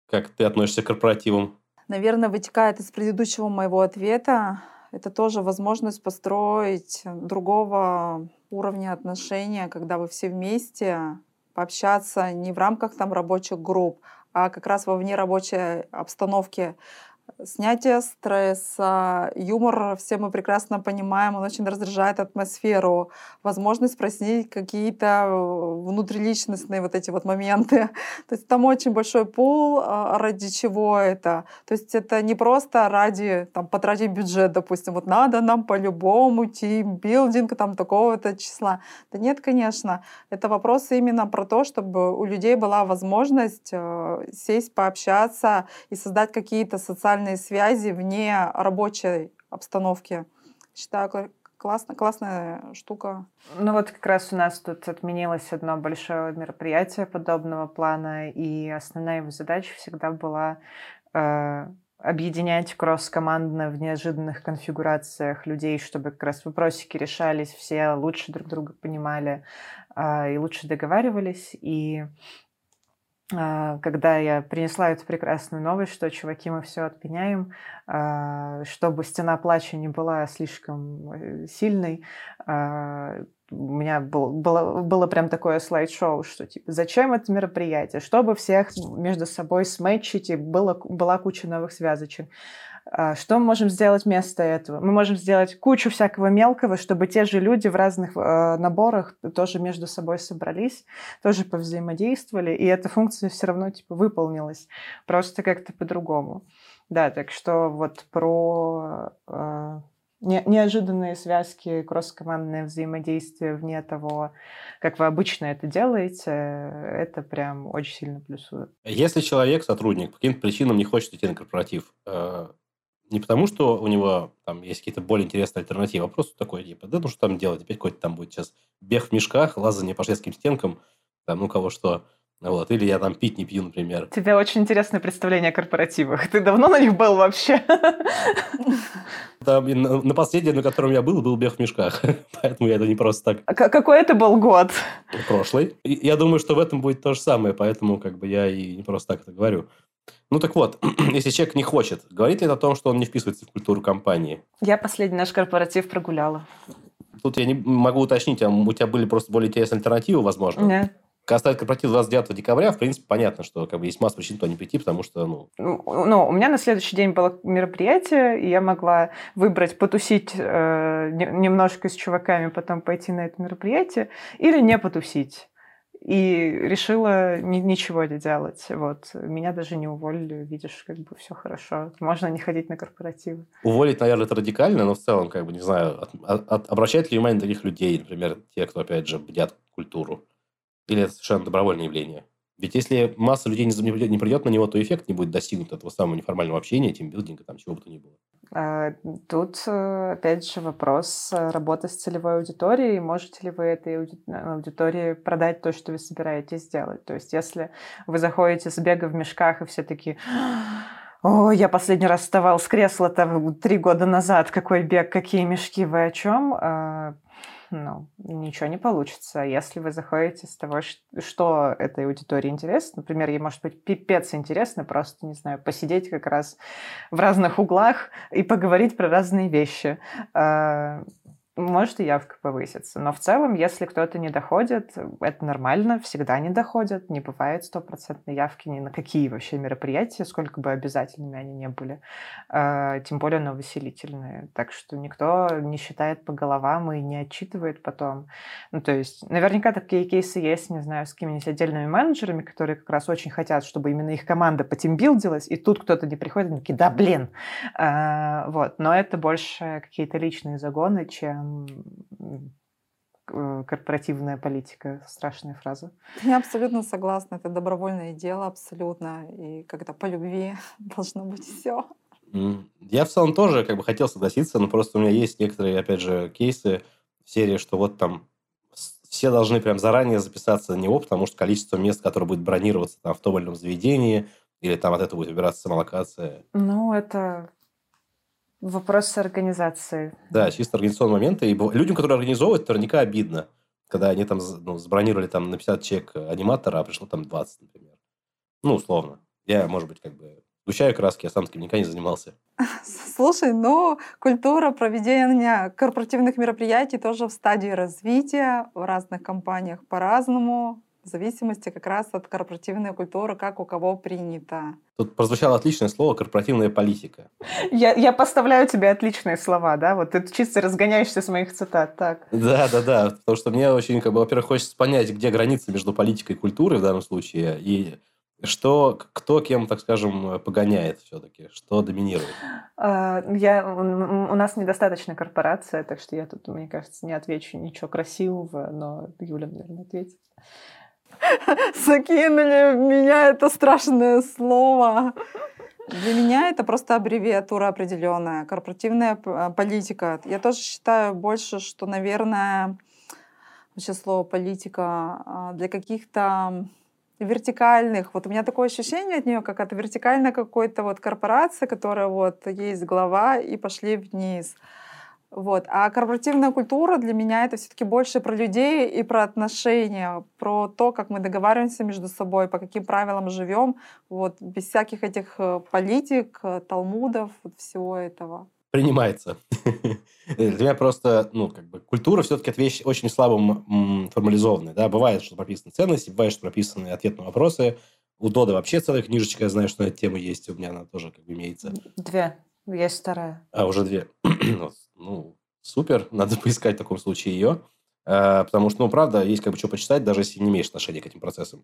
как ты относишься к корпоративам? Наверное, вытекает из предыдущего моего ответа это тоже возможность построить другого уровня отношения, когда вы все вместе пообщаться не в рамках там рабочих групп, а как раз во внерабочей обстановке снятие стресса, юмор, все мы прекрасно понимаем, он очень раздражает атмосферу, возможность спросить какие-то э, внутриличностные вот эти вот моменты. То есть там очень большой пул, а, ради чего это. То есть это не просто ради там, потратить бюджет, допустим, вот надо нам по-любому тимбилдинг там такого-то числа. Да нет, конечно. Это вопрос именно про то, чтобы у людей была возможность э, сесть, пообщаться и создать какие-то социальные социальные связи вне рабочей обстановки. Считаю, классно, классная штука. Ну вот как раз у нас тут отменилось одно большое мероприятие подобного плана, и основная его задача всегда была э, объединять кросс-командно в неожиданных конфигурациях людей, чтобы как раз вопросики решались, все лучше друг друга понимали э, и лучше договаривались. И когда я принесла эту прекрасную новость, что, чуваки, мы все отменяем, а, чтобы стена плача не была слишком э, сильной, а, у меня был, было, было прям такое слайд-шоу, что типа, зачем это мероприятие? Чтобы всех между собой сметчить, и было, была куча новых связочек. А, что мы можем сделать вместо этого? Мы можем сделать кучу всякого мелкого, чтобы те же люди в разных э, наборах тоже между собой собрались, тоже повзаимодействовали, и эта функция все равно типа выполнилась, просто как-то по-другому. Да, так что вот про э, не, неожиданные связки, кросс-командное взаимодействие вне того, как вы обычно это делаете, это прям очень сильно плюсует. Если человек, сотрудник, по каким-то причинам не хочет идти на корпоратив, э, не потому, что у него там есть какие-то более интересные альтернативы, а просто такой, типа, да ну что там делать, опять какой-то там будет сейчас бег в мешках, лазание по шведским стенкам, там, ну, кого что. Вот. Или я там пить не пью, например. У тебя очень интересное представление о корпоративах. Ты давно на них был вообще? Там, на, на последнем, на котором я был, был бег в мешках. Поэтому я это не просто так... А какой это был год? Прошлый. И я думаю, что в этом будет то же самое, поэтому как бы я и не просто так это говорю. Ну так вот, если человек не хочет, говорит ли это о том, что он не вписывается в культуру компании? Я последний наш корпоратив прогуляла. Тут я не могу уточнить, а у тебя были просто более интересные альтернативы, возможно? Нет. Когда ставят корпоратив 29 декабря, в принципе, понятно, что как бы есть масса причин туда не прийти, потому что, ну... Ну, ну у меня на следующий день было мероприятие, и я могла выбрать потусить э, немножко с чуваками, потом пойти на это мероприятие, или не потусить и решила ни, ничего не делать. Вот. Меня даже не уволили, видишь, как бы все хорошо. Можно не ходить на корпоративы. Уволить, наверное, это радикально, но в целом, как бы, не знаю, от, от, обращает ли внимание таких людей, например, те, кто, опять же, бдят культуру? Или это совершенно добровольное явление? Ведь если масса людей не, не придет на него, то эффект не будет достигнут этого самого неформального общения, тимбилдинга, там чего бы то ни было. А, тут, э, опять же, вопрос э, работы с целевой аудиторией. Можете ли вы этой аудитории продать то, что вы собираетесь сделать? То есть, если вы заходите с бега в мешках, и все таки о, я последний раз вставал с кресла там три года назад. Какой бег, какие мешки, вы о чем? А, ну, ничего не получится. Если вы заходите с того, что этой аудитории интересно, например, ей может быть пипец интересно просто, не знаю, посидеть как раз в разных углах и поговорить про разные вещи. Может и явка повысится. Но в целом, если кто-то не доходит, это нормально, всегда не доходят. Не бывает стопроцентной явки ни на какие вообще мероприятия, сколько бы обязательными они не были. А, тем более на увеселительные. Так что никто не считает по головам и не отчитывает потом. Ну, то есть, наверняка такие кейсы есть, не знаю, с какими-нибудь отдельными менеджерами, которые как раз очень хотят, чтобы именно их команда потимбилдилась, и тут кто-то не приходит, и такие, да, блин. А, вот. Но это больше какие-то личные загоны, чем корпоративная политика. Страшная фраза. Я абсолютно согласна. Это добровольное дело абсолютно. И когда по любви должно быть все. Я в целом тоже как бы хотел согласиться, но просто у меня есть некоторые, опять же, кейсы в серии, что вот там все должны прям заранее записаться на него, потому что количество мест, которое будет бронироваться там в том или ином заведении, или там от этого будет выбираться самолокация. Ну, это Вопрос организации. Да, чисто организационные моменты. И людям, которые организовывают, наверняка обидно, когда они там ну, забронировали там на 50 чек аниматора, а пришло там 20, например. Ну, условно. Я, может быть, как бы сгущаю краски, я сам таким никогда не занимался. Слушай, ну, культура проведения корпоративных мероприятий тоже в стадии развития в разных компаниях по-разному в зависимости как раз от корпоративной культуры, как у кого принято. Тут прозвучало отличное слово «корпоративная политика». Я, я поставляю тебе отличные слова, да? Вот ты чисто разгоняешься с моих цитат, так? Да, да, да. Потому что мне очень, как бы, во-первых, хочется понять, где граница между политикой и культурой в данном случае, и что, кто кем, так скажем, погоняет все-таки, что доминирует? А, я, у нас недостаточно корпорация, так что я тут, мне кажется, не отвечу ничего красивого, но Юля, наверное, ответит. закинули в меня это страшное слово. Для меня это просто аббревиатура определенная, корпоративная э, политика. Я тоже считаю больше, что, наверное, вообще слово политика а, для каких-то вертикальных. Вот у меня такое ощущение от нее, как от вертикальной какой-то вот корпорации, которая вот есть глава и пошли вниз. Вот. А корпоративная культура для меня это все-таки больше про людей и про отношения, про то, как мы договариваемся между собой, по каким правилам живем, вот, без всяких этих э, политик, э, талмудов, вот всего этого. Принимается. Для меня просто, ну, как бы, культура все-таки это вещь очень слабо формализованная, да, бывает, что прописаны ценности, бывает, что прописаны ответ на вопросы. У Дода вообще целая книжечка, я знаю, что на эту тему есть, у меня она тоже как бы имеется. Две. Есть вторая. А, уже две. ну, супер, надо поискать в таком случае ее. А, потому что, ну, правда, есть как бы что почитать, даже если не имеешь отношения к этим процессам.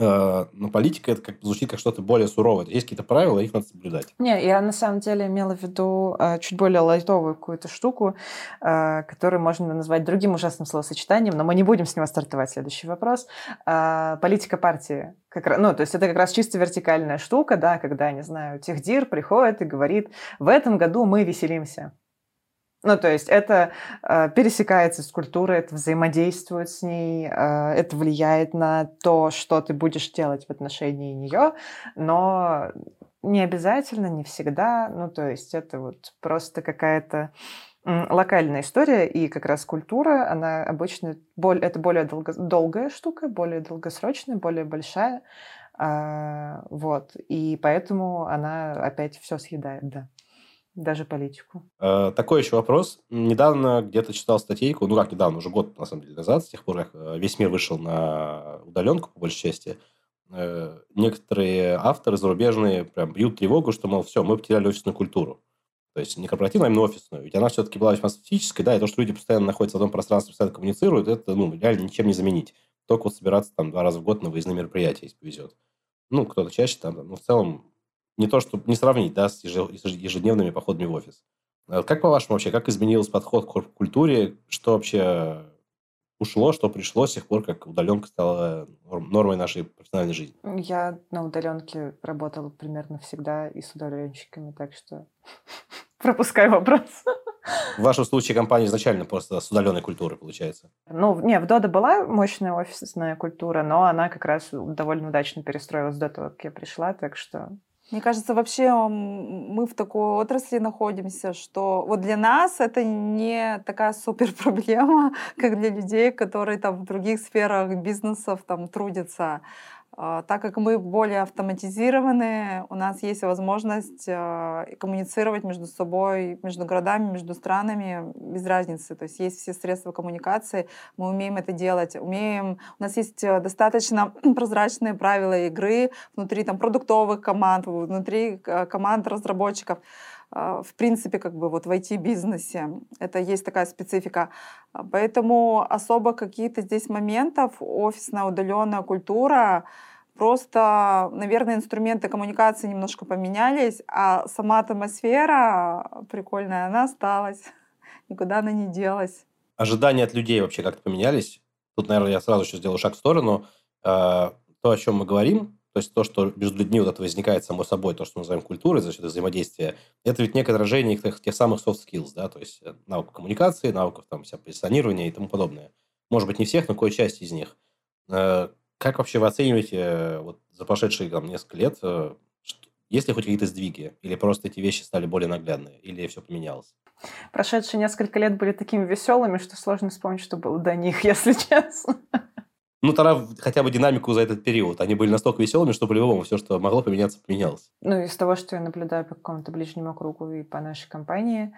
А, но политика это как звучит как что-то более суровое. Есть какие-то правила, их надо соблюдать. Не, я на самом деле имела в виду э, чуть более лайтовую какую-то штуку, которую можно назвать другим ужасным словосочетанием, но мы не будем с него стартовать. Следующий вопрос. Политика партии. Как, ну, то есть это как раз чисто вертикальная штука, да, когда, не знаю, техдир приходит и говорит, в этом году мы веселимся. Ну, то есть это э, пересекается с культурой, это взаимодействует с ней, э, это влияет на то, что ты будешь делать в отношении нее, но не обязательно, не всегда. Ну, то есть это вот просто какая-то локальная история, и как раз культура, она обычно, это более долго, долгая штука, более долгосрочная, более большая, э, вот, и поэтому она опять все съедает, да. Даже политику. Э, такой еще вопрос. Недавно где-то читал статейку, ну как недавно, уже год, на самом деле, назад, с тех пор, как э, весь мир вышел на удаленку, по большей части, э, некоторые авторы зарубежные прям бьют тревогу, что, мол, все, мы потеряли офисную культуру. То есть не корпоративную, а именно офисную. Ведь она все-таки была весьма статической, да, и то, что люди постоянно находятся в одном пространстве, постоянно коммуницируют, это, ну, реально ничем не заменить. Только вот собираться там два раза в год на выездные мероприятия, если повезет. Ну, кто-то чаще там, но ну, в целом не то, чтобы не сравнить да, с ежедневными походами в офис. А как по-вашему вообще, как изменился подход к культуре? Что вообще ушло, что пришло с тех пор, как удаленка стала нормой нашей профессиональной жизни? Я на удаленке работала примерно всегда и с удаленщиками, так что пропускай вопрос. В вашем случае компания изначально просто с удаленной культурой, получается? Ну, не, в Дода была мощная офисная культура, но она как раз довольно удачно перестроилась до того, как я пришла, так что мне кажется, вообще мы в такой отрасли находимся, что вот для нас это не такая супер проблема, как для людей, которые там в других сферах бизнесов там трудятся. А, так как мы более автоматизированы, у нас есть возможность а, коммуницировать между собой, между городами, между странами без разницы. То есть есть все средства коммуникации, мы умеем это делать. Умеем... У нас есть э, достаточно прозрачные правила игры внутри там, продуктовых команд, внутри э, команд разработчиков в принципе, как бы вот в IT-бизнесе. Это есть такая специфика. Поэтому особо какие-то здесь моментов, офисная удаленная культура, Просто, наверное, инструменты коммуникации немножко поменялись, а сама атмосфера прикольная, она осталась. Никуда она не делась. Ожидания от людей вообще как-то поменялись. Тут, наверное, я сразу еще сделаю шаг в сторону. А, то, о чем мы говорим, то есть то, что между людьми вот это возникает само собой, то, что мы называем культурой за счет взаимодействия, это ведь некое отражение тех, тех самых soft skills, да, то есть э, навыков коммуникации, навыков там, позиционирования и тому подобное. Может быть, не всех, но кое-часть из них. Э, как вообще вы оцениваете э, вот, за прошедшие там, несколько лет, что, есть ли хоть какие-то сдвиги? Или просто эти вещи стали более наглядные? Или все поменялось? Прошедшие несколько лет были такими веселыми, что сложно вспомнить, что было до них, если честно. Ну, тогда хотя бы динамику за этот период. Они были настолько веселыми, что по-любому все, что могло поменяться, поменялось. Ну, из того, что я наблюдаю по какому-то ближнему кругу и по нашей компании,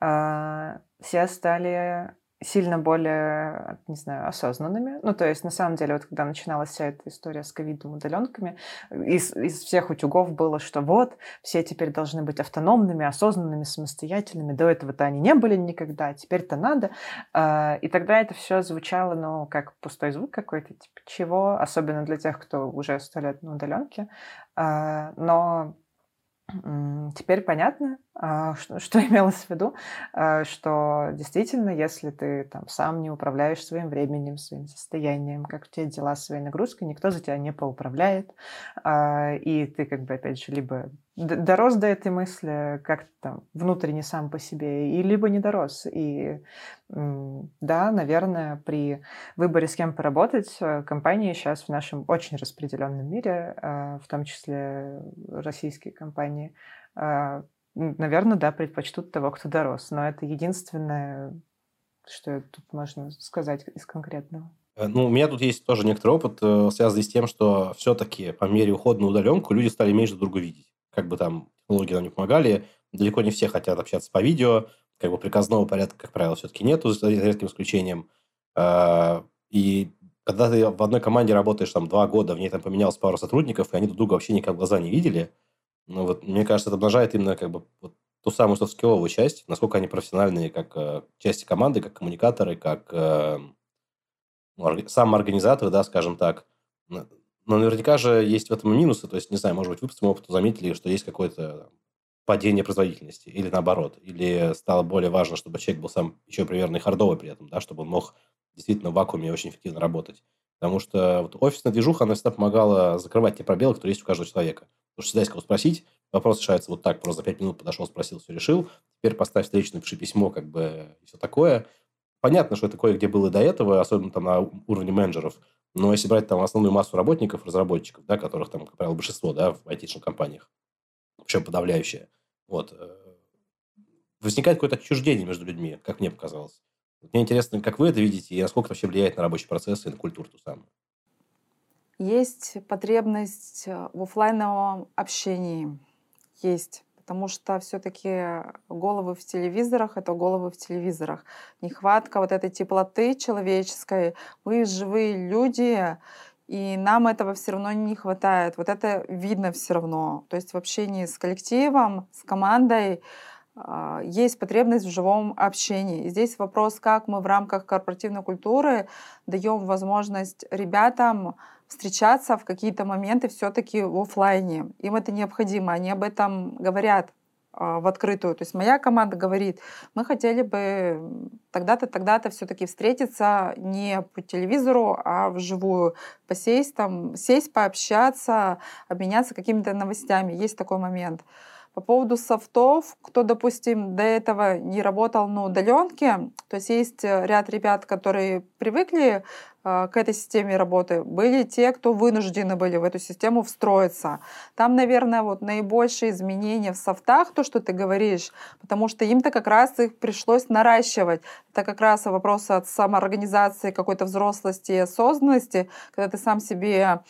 а, все стали сильно более, не знаю, осознанными. Ну, то есть, на самом деле, вот когда начиналась вся эта история с ковидом, удаленками, из, из всех утюгов было, что вот, все теперь должны быть автономными, осознанными, самостоятельными. До этого-то они не были никогда, теперь-то надо. А, и тогда это все звучало, ну, как пустой звук какой-то, типа, чего, особенно для тех, кто уже сто лет на удаленке. А, но Теперь понятно, что, что имелось в виду? А, что действительно, если ты там сам не управляешь своим временем, своим состоянием, как у тебя дела, своей нагрузкой, никто за тебя не поуправляет. А, и ты как бы, опять же, либо дорос до этой мысли как-то там внутренне сам по себе, и либо не дорос. И да, наверное, при выборе с кем поработать, э, компании сейчас в нашем очень распределенном мире, в том числе российские компании, наверное, да, предпочтут того, кто дорос. Но это единственное, что тут можно сказать из конкретного. Э, ну, у меня тут есть тоже некоторый опыт, э, связанный с тем, что все-таки по мере ухода на удаленку люди стали меньше друг друга видеть. Как бы там технологии нам не помогали, далеко не все хотят общаться по видео, как бы приказного порядка, как правило, все-таки нету, за редким исключением. А, и когда ты в одной команде работаешь там два года, в ней там поменялось пару сотрудников, и они друг друга вообще никак в глаза не видели – ну, вот, мне кажется, это обнажает именно как бы вот ту самую софт-скилловую часть, насколько они профессиональные как э, части команды, как коммуникаторы, как э, ну, самоорганизаторы, да, скажем так. Но наверняка же есть в этом минусы. То есть, не знаю, может быть, вы по своему опыту заметили, что есть какое-то падение производительности или наоборот. Или стало более важно, чтобы человек был сам еще примерно и хардовый при этом, да, чтобы он мог действительно в вакууме очень эффективно работать. Потому что вот офисная движуха, она всегда помогала закрывать те пробелы, которые есть у каждого человека. Потому что всегда кого спросить. Вопрос решается вот так. Просто за пять минут подошел, спросил, все решил. Теперь поставь встречу, напиши письмо, как бы, и все такое. Понятно, что это кое-где было до этого, особенно там на уровне менеджеров. Но если брать там основную массу работников, разработчиков, да, которых там, как правило, большинство, да, в айтишных компаниях, причем подавляющее, вот, э, возникает какое-то отчуждение между людьми, как мне показалось. Мне интересно, как вы это видите, и насколько это вообще влияет на рабочий процесс и на культуру ту самую. Есть потребность э, в офлайновом общении. Есть. Потому что все-таки головы в телевизорах — это головы в телевизорах. Нехватка вот этой теплоты человеческой. Мы живые люди, и нам этого все равно не хватает. Вот это видно все равно. То есть в общении с коллективом, с командой а, есть потребность в живом общении. И здесь вопрос, как мы в рамках корпоративной культуры даем возможность ребятам встречаться в какие-то моменты все-таки в офлайне. Им это необходимо, они об этом говорят а, в открытую. То есть моя команда говорит, мы хотели бы тогда-то, тогда-то все-таки встретиться не по телевизору, а вживую, посесть там, сесть, пообщаться, обменяться какими-то новостями. Есть такой момент. По поводу софтов, кто, допустим, до этого не работал на удаленке, то есть есть э, ряд ребят, которые привыкли э, к этой системе работы, были те, кто вынуждены были в эту систему встроиться. Там, наверное, вот наибольшие изменения в софтах, то, что ты говоришь, потому что им-то как раз их пришлось наращивать. Это как раз вопрос от самоорганизации, какой-то взрослости и осознанности, когда ты сам себе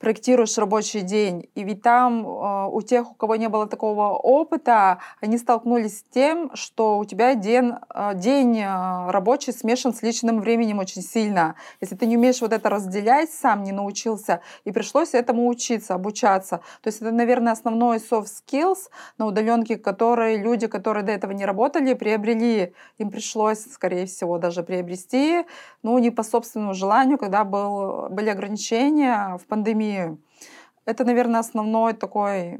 проектируешь рабочий день. И ведь там э, у тех, у кого не было такого опыта, они столкнулись с тем, что у тебя день, э, день э, рабочий смешан с личным временем очень сильно. Если ты не умеешь вот это разделять, сам не научился, и пришлось этому учиться, обучаться. То есть это, наверное, основной soft skills на удаленке, которые люди, которые до этого не работали, приобрели. Им пришлось, скорее всего, даже приобрести, ну, не по собственному желанию, когда был, были ограничения в пандемии Это, наверное, основной такой,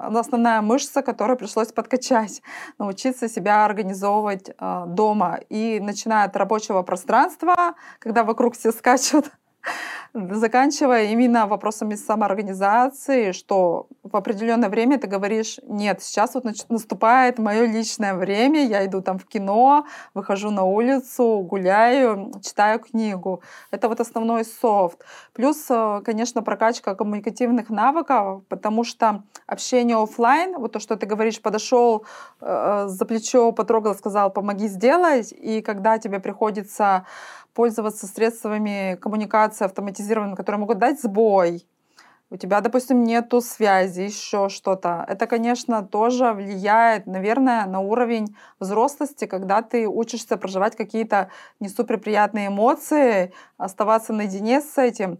основная мышца, которую пришлось подкачать, научиться себя организовывать э, дома. И начиная от рабочего пространства, когда вокруг все скачут, заканчивая именно вопросами самоорганизации, что в определенное время ты говоришь, нет, сейчас вот наступает мое личное время, я иду там в кино, выхожу на улицу, гуляю, читаю книгу. Это вот основной софт. Плюс, э, конечно, прокачка коммуникативных навыков, потому что общение офлайн, вот то, что ты говоришь, подошел э, за плечо, потрогал, сказал, помоги сделать, и когда тебе приходится пользоваться средствами коммуникации автоматизированными, которые могут дать сбой, у тебя, допустим, нету связи, еще что-то. Это, конечно, тоже влияет, наверное, на уровень взрослости, когда ты учишься проживать какие-то не суперприятные эмоции, оставаться наедине с этим.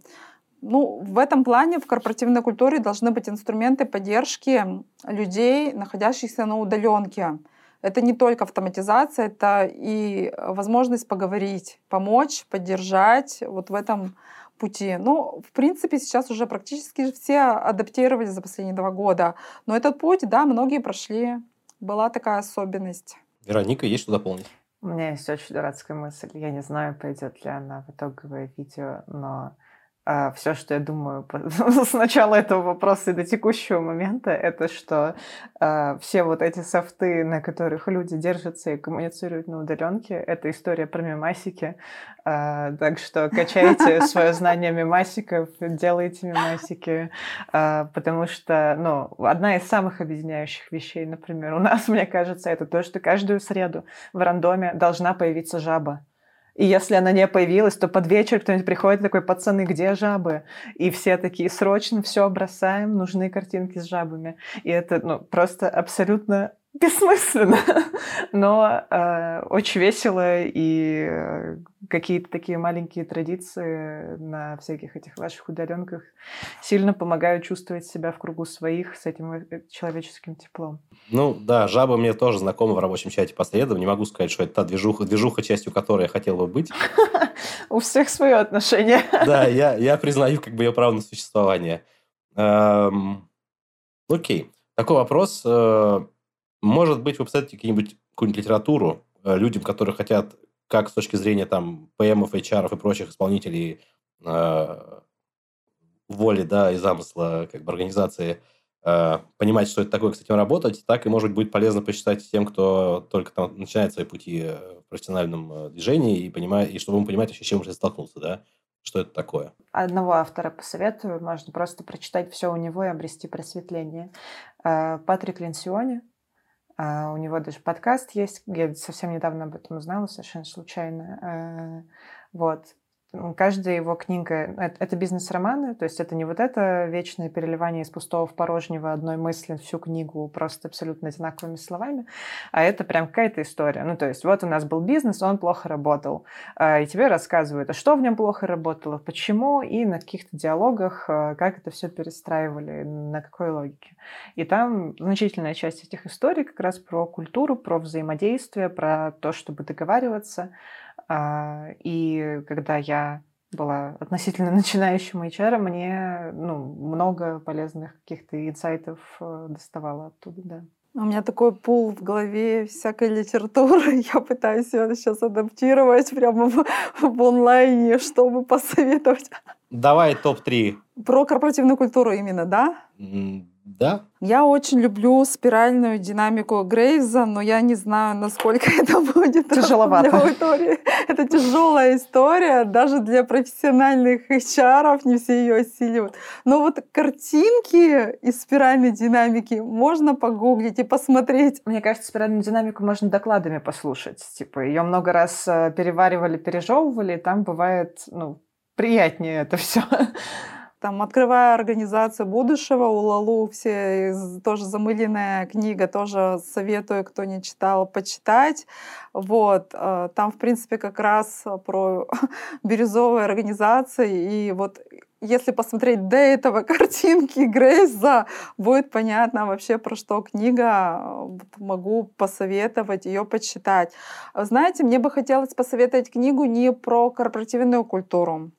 Ну, в этом плане в корпоративной культуре должны быть инструменты поддержки людей, находящихся на удаленке. Это не только автоматизация, это и возможность поговорить, помочь, поддержать вот в этом пути. Ну, в принципе, сейчас уже практически все адаптировались за последние два года. Но этот путь, да, многие прошли. Была такая особенность. Вероника, есть что дополнить? У меня есть очень дурацкая мысль. Я не знаю, пойдет ли она в итоговое видео, но а все, что я думаю с начала этого вопроса и до текущего момента, это что а, все вот эти софты, на которых люди держатся и коммуницируют на удаленке, это история про мемасики. А, так что качайте свое знание мемасиков, делайте мемасики, потому что, ну, одна из самых объединяющих вещей, например, у нас, мне кажется, это то, что каждую среду в рандоме должна появиться жаба. И если она не появилась, то под вечер кто-нибудь приходит такой, пацаны, где жабы? И все такие, срочно все бросаем, нужны картинки с жабами. И это ну, просто абсолютно бессмысленно, но э, очень весело и э, какие-то такие маленькие традиции на всяких этих ваших удаленках сильно помогают чувствовать себя в кругу своих с этим э, человеческим теплом. Ну да, жаба мне тоже знакома в рабочем чате по средам. Не могу сказать, что это та движуха, движуха частью которой я хотел бы быть. У всех свое отношение. Да, я, я признаю как бы ее право на существование. Эм, окей. Такой вопрос э, может быть, вы посоветуете какие-нибудь, какую-нибудь литературу э, людям, которые хотят, как с точки зрения там ПМов, HR и прочих исполнителей э, воли, да, и замысла как бы организации, э, понимать, что это такое, этим работать, так и, может быть, будет полезно почитать тем, кто только там начинает свои пути э, в профессиональном э, движении и, понимает, и чтобы он понимать вообще, с чем уже столкнулся, да, что это такое. Одного автора посоветую, можно просто прочитать все у него и обрести просветление. Патрик Ленсиони, у него даже подкаст есть, я совсем недавно об этом узнала, совершенно случайно. Э, вот. Каждая его книга — это бизнес-романы, то есть это не вот это вечное переливание из пустого в порожнего одной мысли всю книгу просто абсолютно одинаковыми словами, а это прям какая-то история. Ну, то есть вот у нас был бизнес, он плохо работал, а, и тебе рассказывают, а что в нем плохо работало, почему, и на каких-то диалогах, а, как это все перестраивали, на какой логике. И там значительная часть этих историй как раз про культуру, про взаимодействие, про то, чтобы договариваться, и когда я была относительно начинающим HR, мне ну, много полезных каких-то инсайтов э, доставала оттуда, да. У меня такой пул в голове всякой литературы. Я пытаюсь ее сейчас адаптировать прямо в, в онлайне, чтобы посоветовать. Давай топ-3. Про корпоративную культуру именно, да? Да. Я очень люблю спиральную динамику Грейвза, но я не знаю, насколько это будет Тяжеловато. для аудитории. Это тяжелая история, даже для профессиональных HR не все ее осиливают. Но вот картинки из спиральной динамики можно погуглить и посмотреть. Мне кажется, спиральную динамику можно докладами послушать. Типа ее много раз э, переваривали, пережевывали, и там бывает, ну, приятнее это все. Там, открывая организацию будущего, у Лалу все тоже замыленная книга, тоже советую, кто не читал, почитать. Вот. Э, там, в принципе, как раз про бирюзовые организации. И вот если посмотреть до этого картинки Грейза, будет понятно вообще, про что книга. Могу посоветовать ее почитать. Знаете, мне бы хотелось посоветовать книгу не про корпоративную культуру,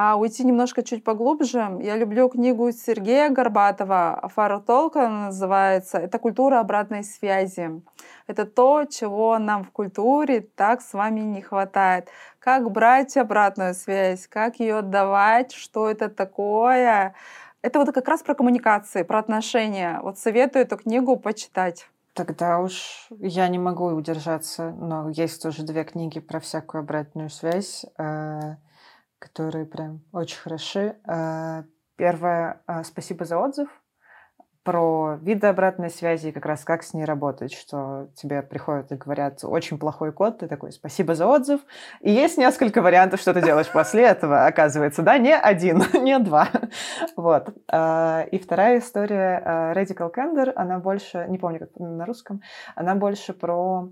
а уйти немножко чуть поглубже, я люблю книгу Сергея Горбатова «Фара толка» называется. Это культура обратной связи. Это то, чего нам в культуре так с вами не хватает. Как брать обратную связь, как ее отдавать, что это такое. Это вот как раз про коммуникации, про отношения. Вот советую эту книгу почитать. Тогда уж я не могу удержаться, но есть тоже две книги про всякую обратную связь. Э, которые прям очень хороши. А, первое, а, спасибо за отзыв про виды обратной связи, как раз как с ней работать, что тебе приходят и говорят, очень плохой код, ты такой, спасибо за отзыв. И есть несколько вариантов, что ты делаешь после этого, оказывается, да, не один, не два. Вот. А, и вторая история, Radical Candor, она больше, не помню, как на русском, она больше про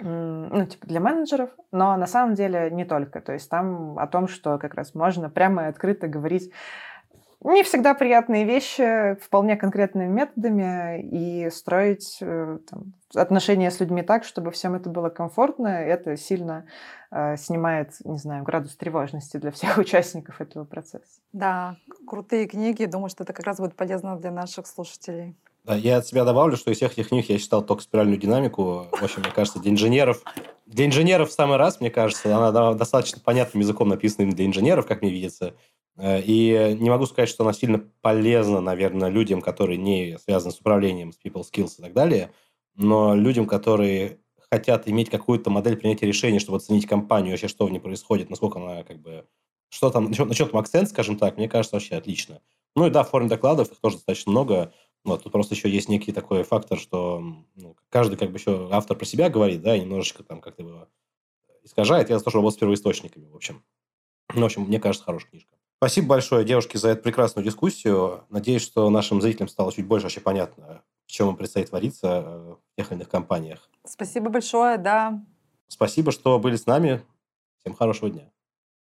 ну, типа для менеджеров, но на самом деле не только. То есть там о том, что как раз можно прямо и открыто говорить не всегда приятные вещи вполне конкретными методами и строить э, там, отношения с людьми так, чтобы всем это было комфортно. Это сильно э, снимает, не знаю, градус тревожности для всех участников этого процесса. Да, крутые книги. Думаю, что это как раз будет полезно для наших слушателей. Да, я от себя добавлю, что из всех этих книг я читал только спиральную динамику. В общем, мне кажется, для инженеров... Для инженеров в самый раз, мне кажется, она достаточно понятным языком написана для инженеров, как мне видится. Э, и не могу сказать, что она сильно полезна, наверное, людям, которые не связаны с управлением, с people skills и так далее, но людям, которые хотят иметь какую-то модель принятия решений, чтобы оценить компанию, вообще, что в ней происходит, насколько она как бы... Что там, на чем там акцент, скажем так, мне кажется, вообще отлично. Ну и да, в форме докладов их тоже достаточно много. Вот, тут просто еще есть некий такой фактор, что ну, каждый как бы еще автор про себя говорит, да, и немножечко там как-то его искажает. Я тоже работаю с первоисточниками, в общем. Ну, в общем, мне кажется, хорошая книжка. Спасибо большое, девушки, за эту прекрасную дискуссию. Надеюсь, что нашим зрителям стало чуть больше вообще понятно, в чем им предстоит твориться э, в тех или иных компаниях. Спасибо большое, да. Спасибо, что были с нами. Всем хорошего дня.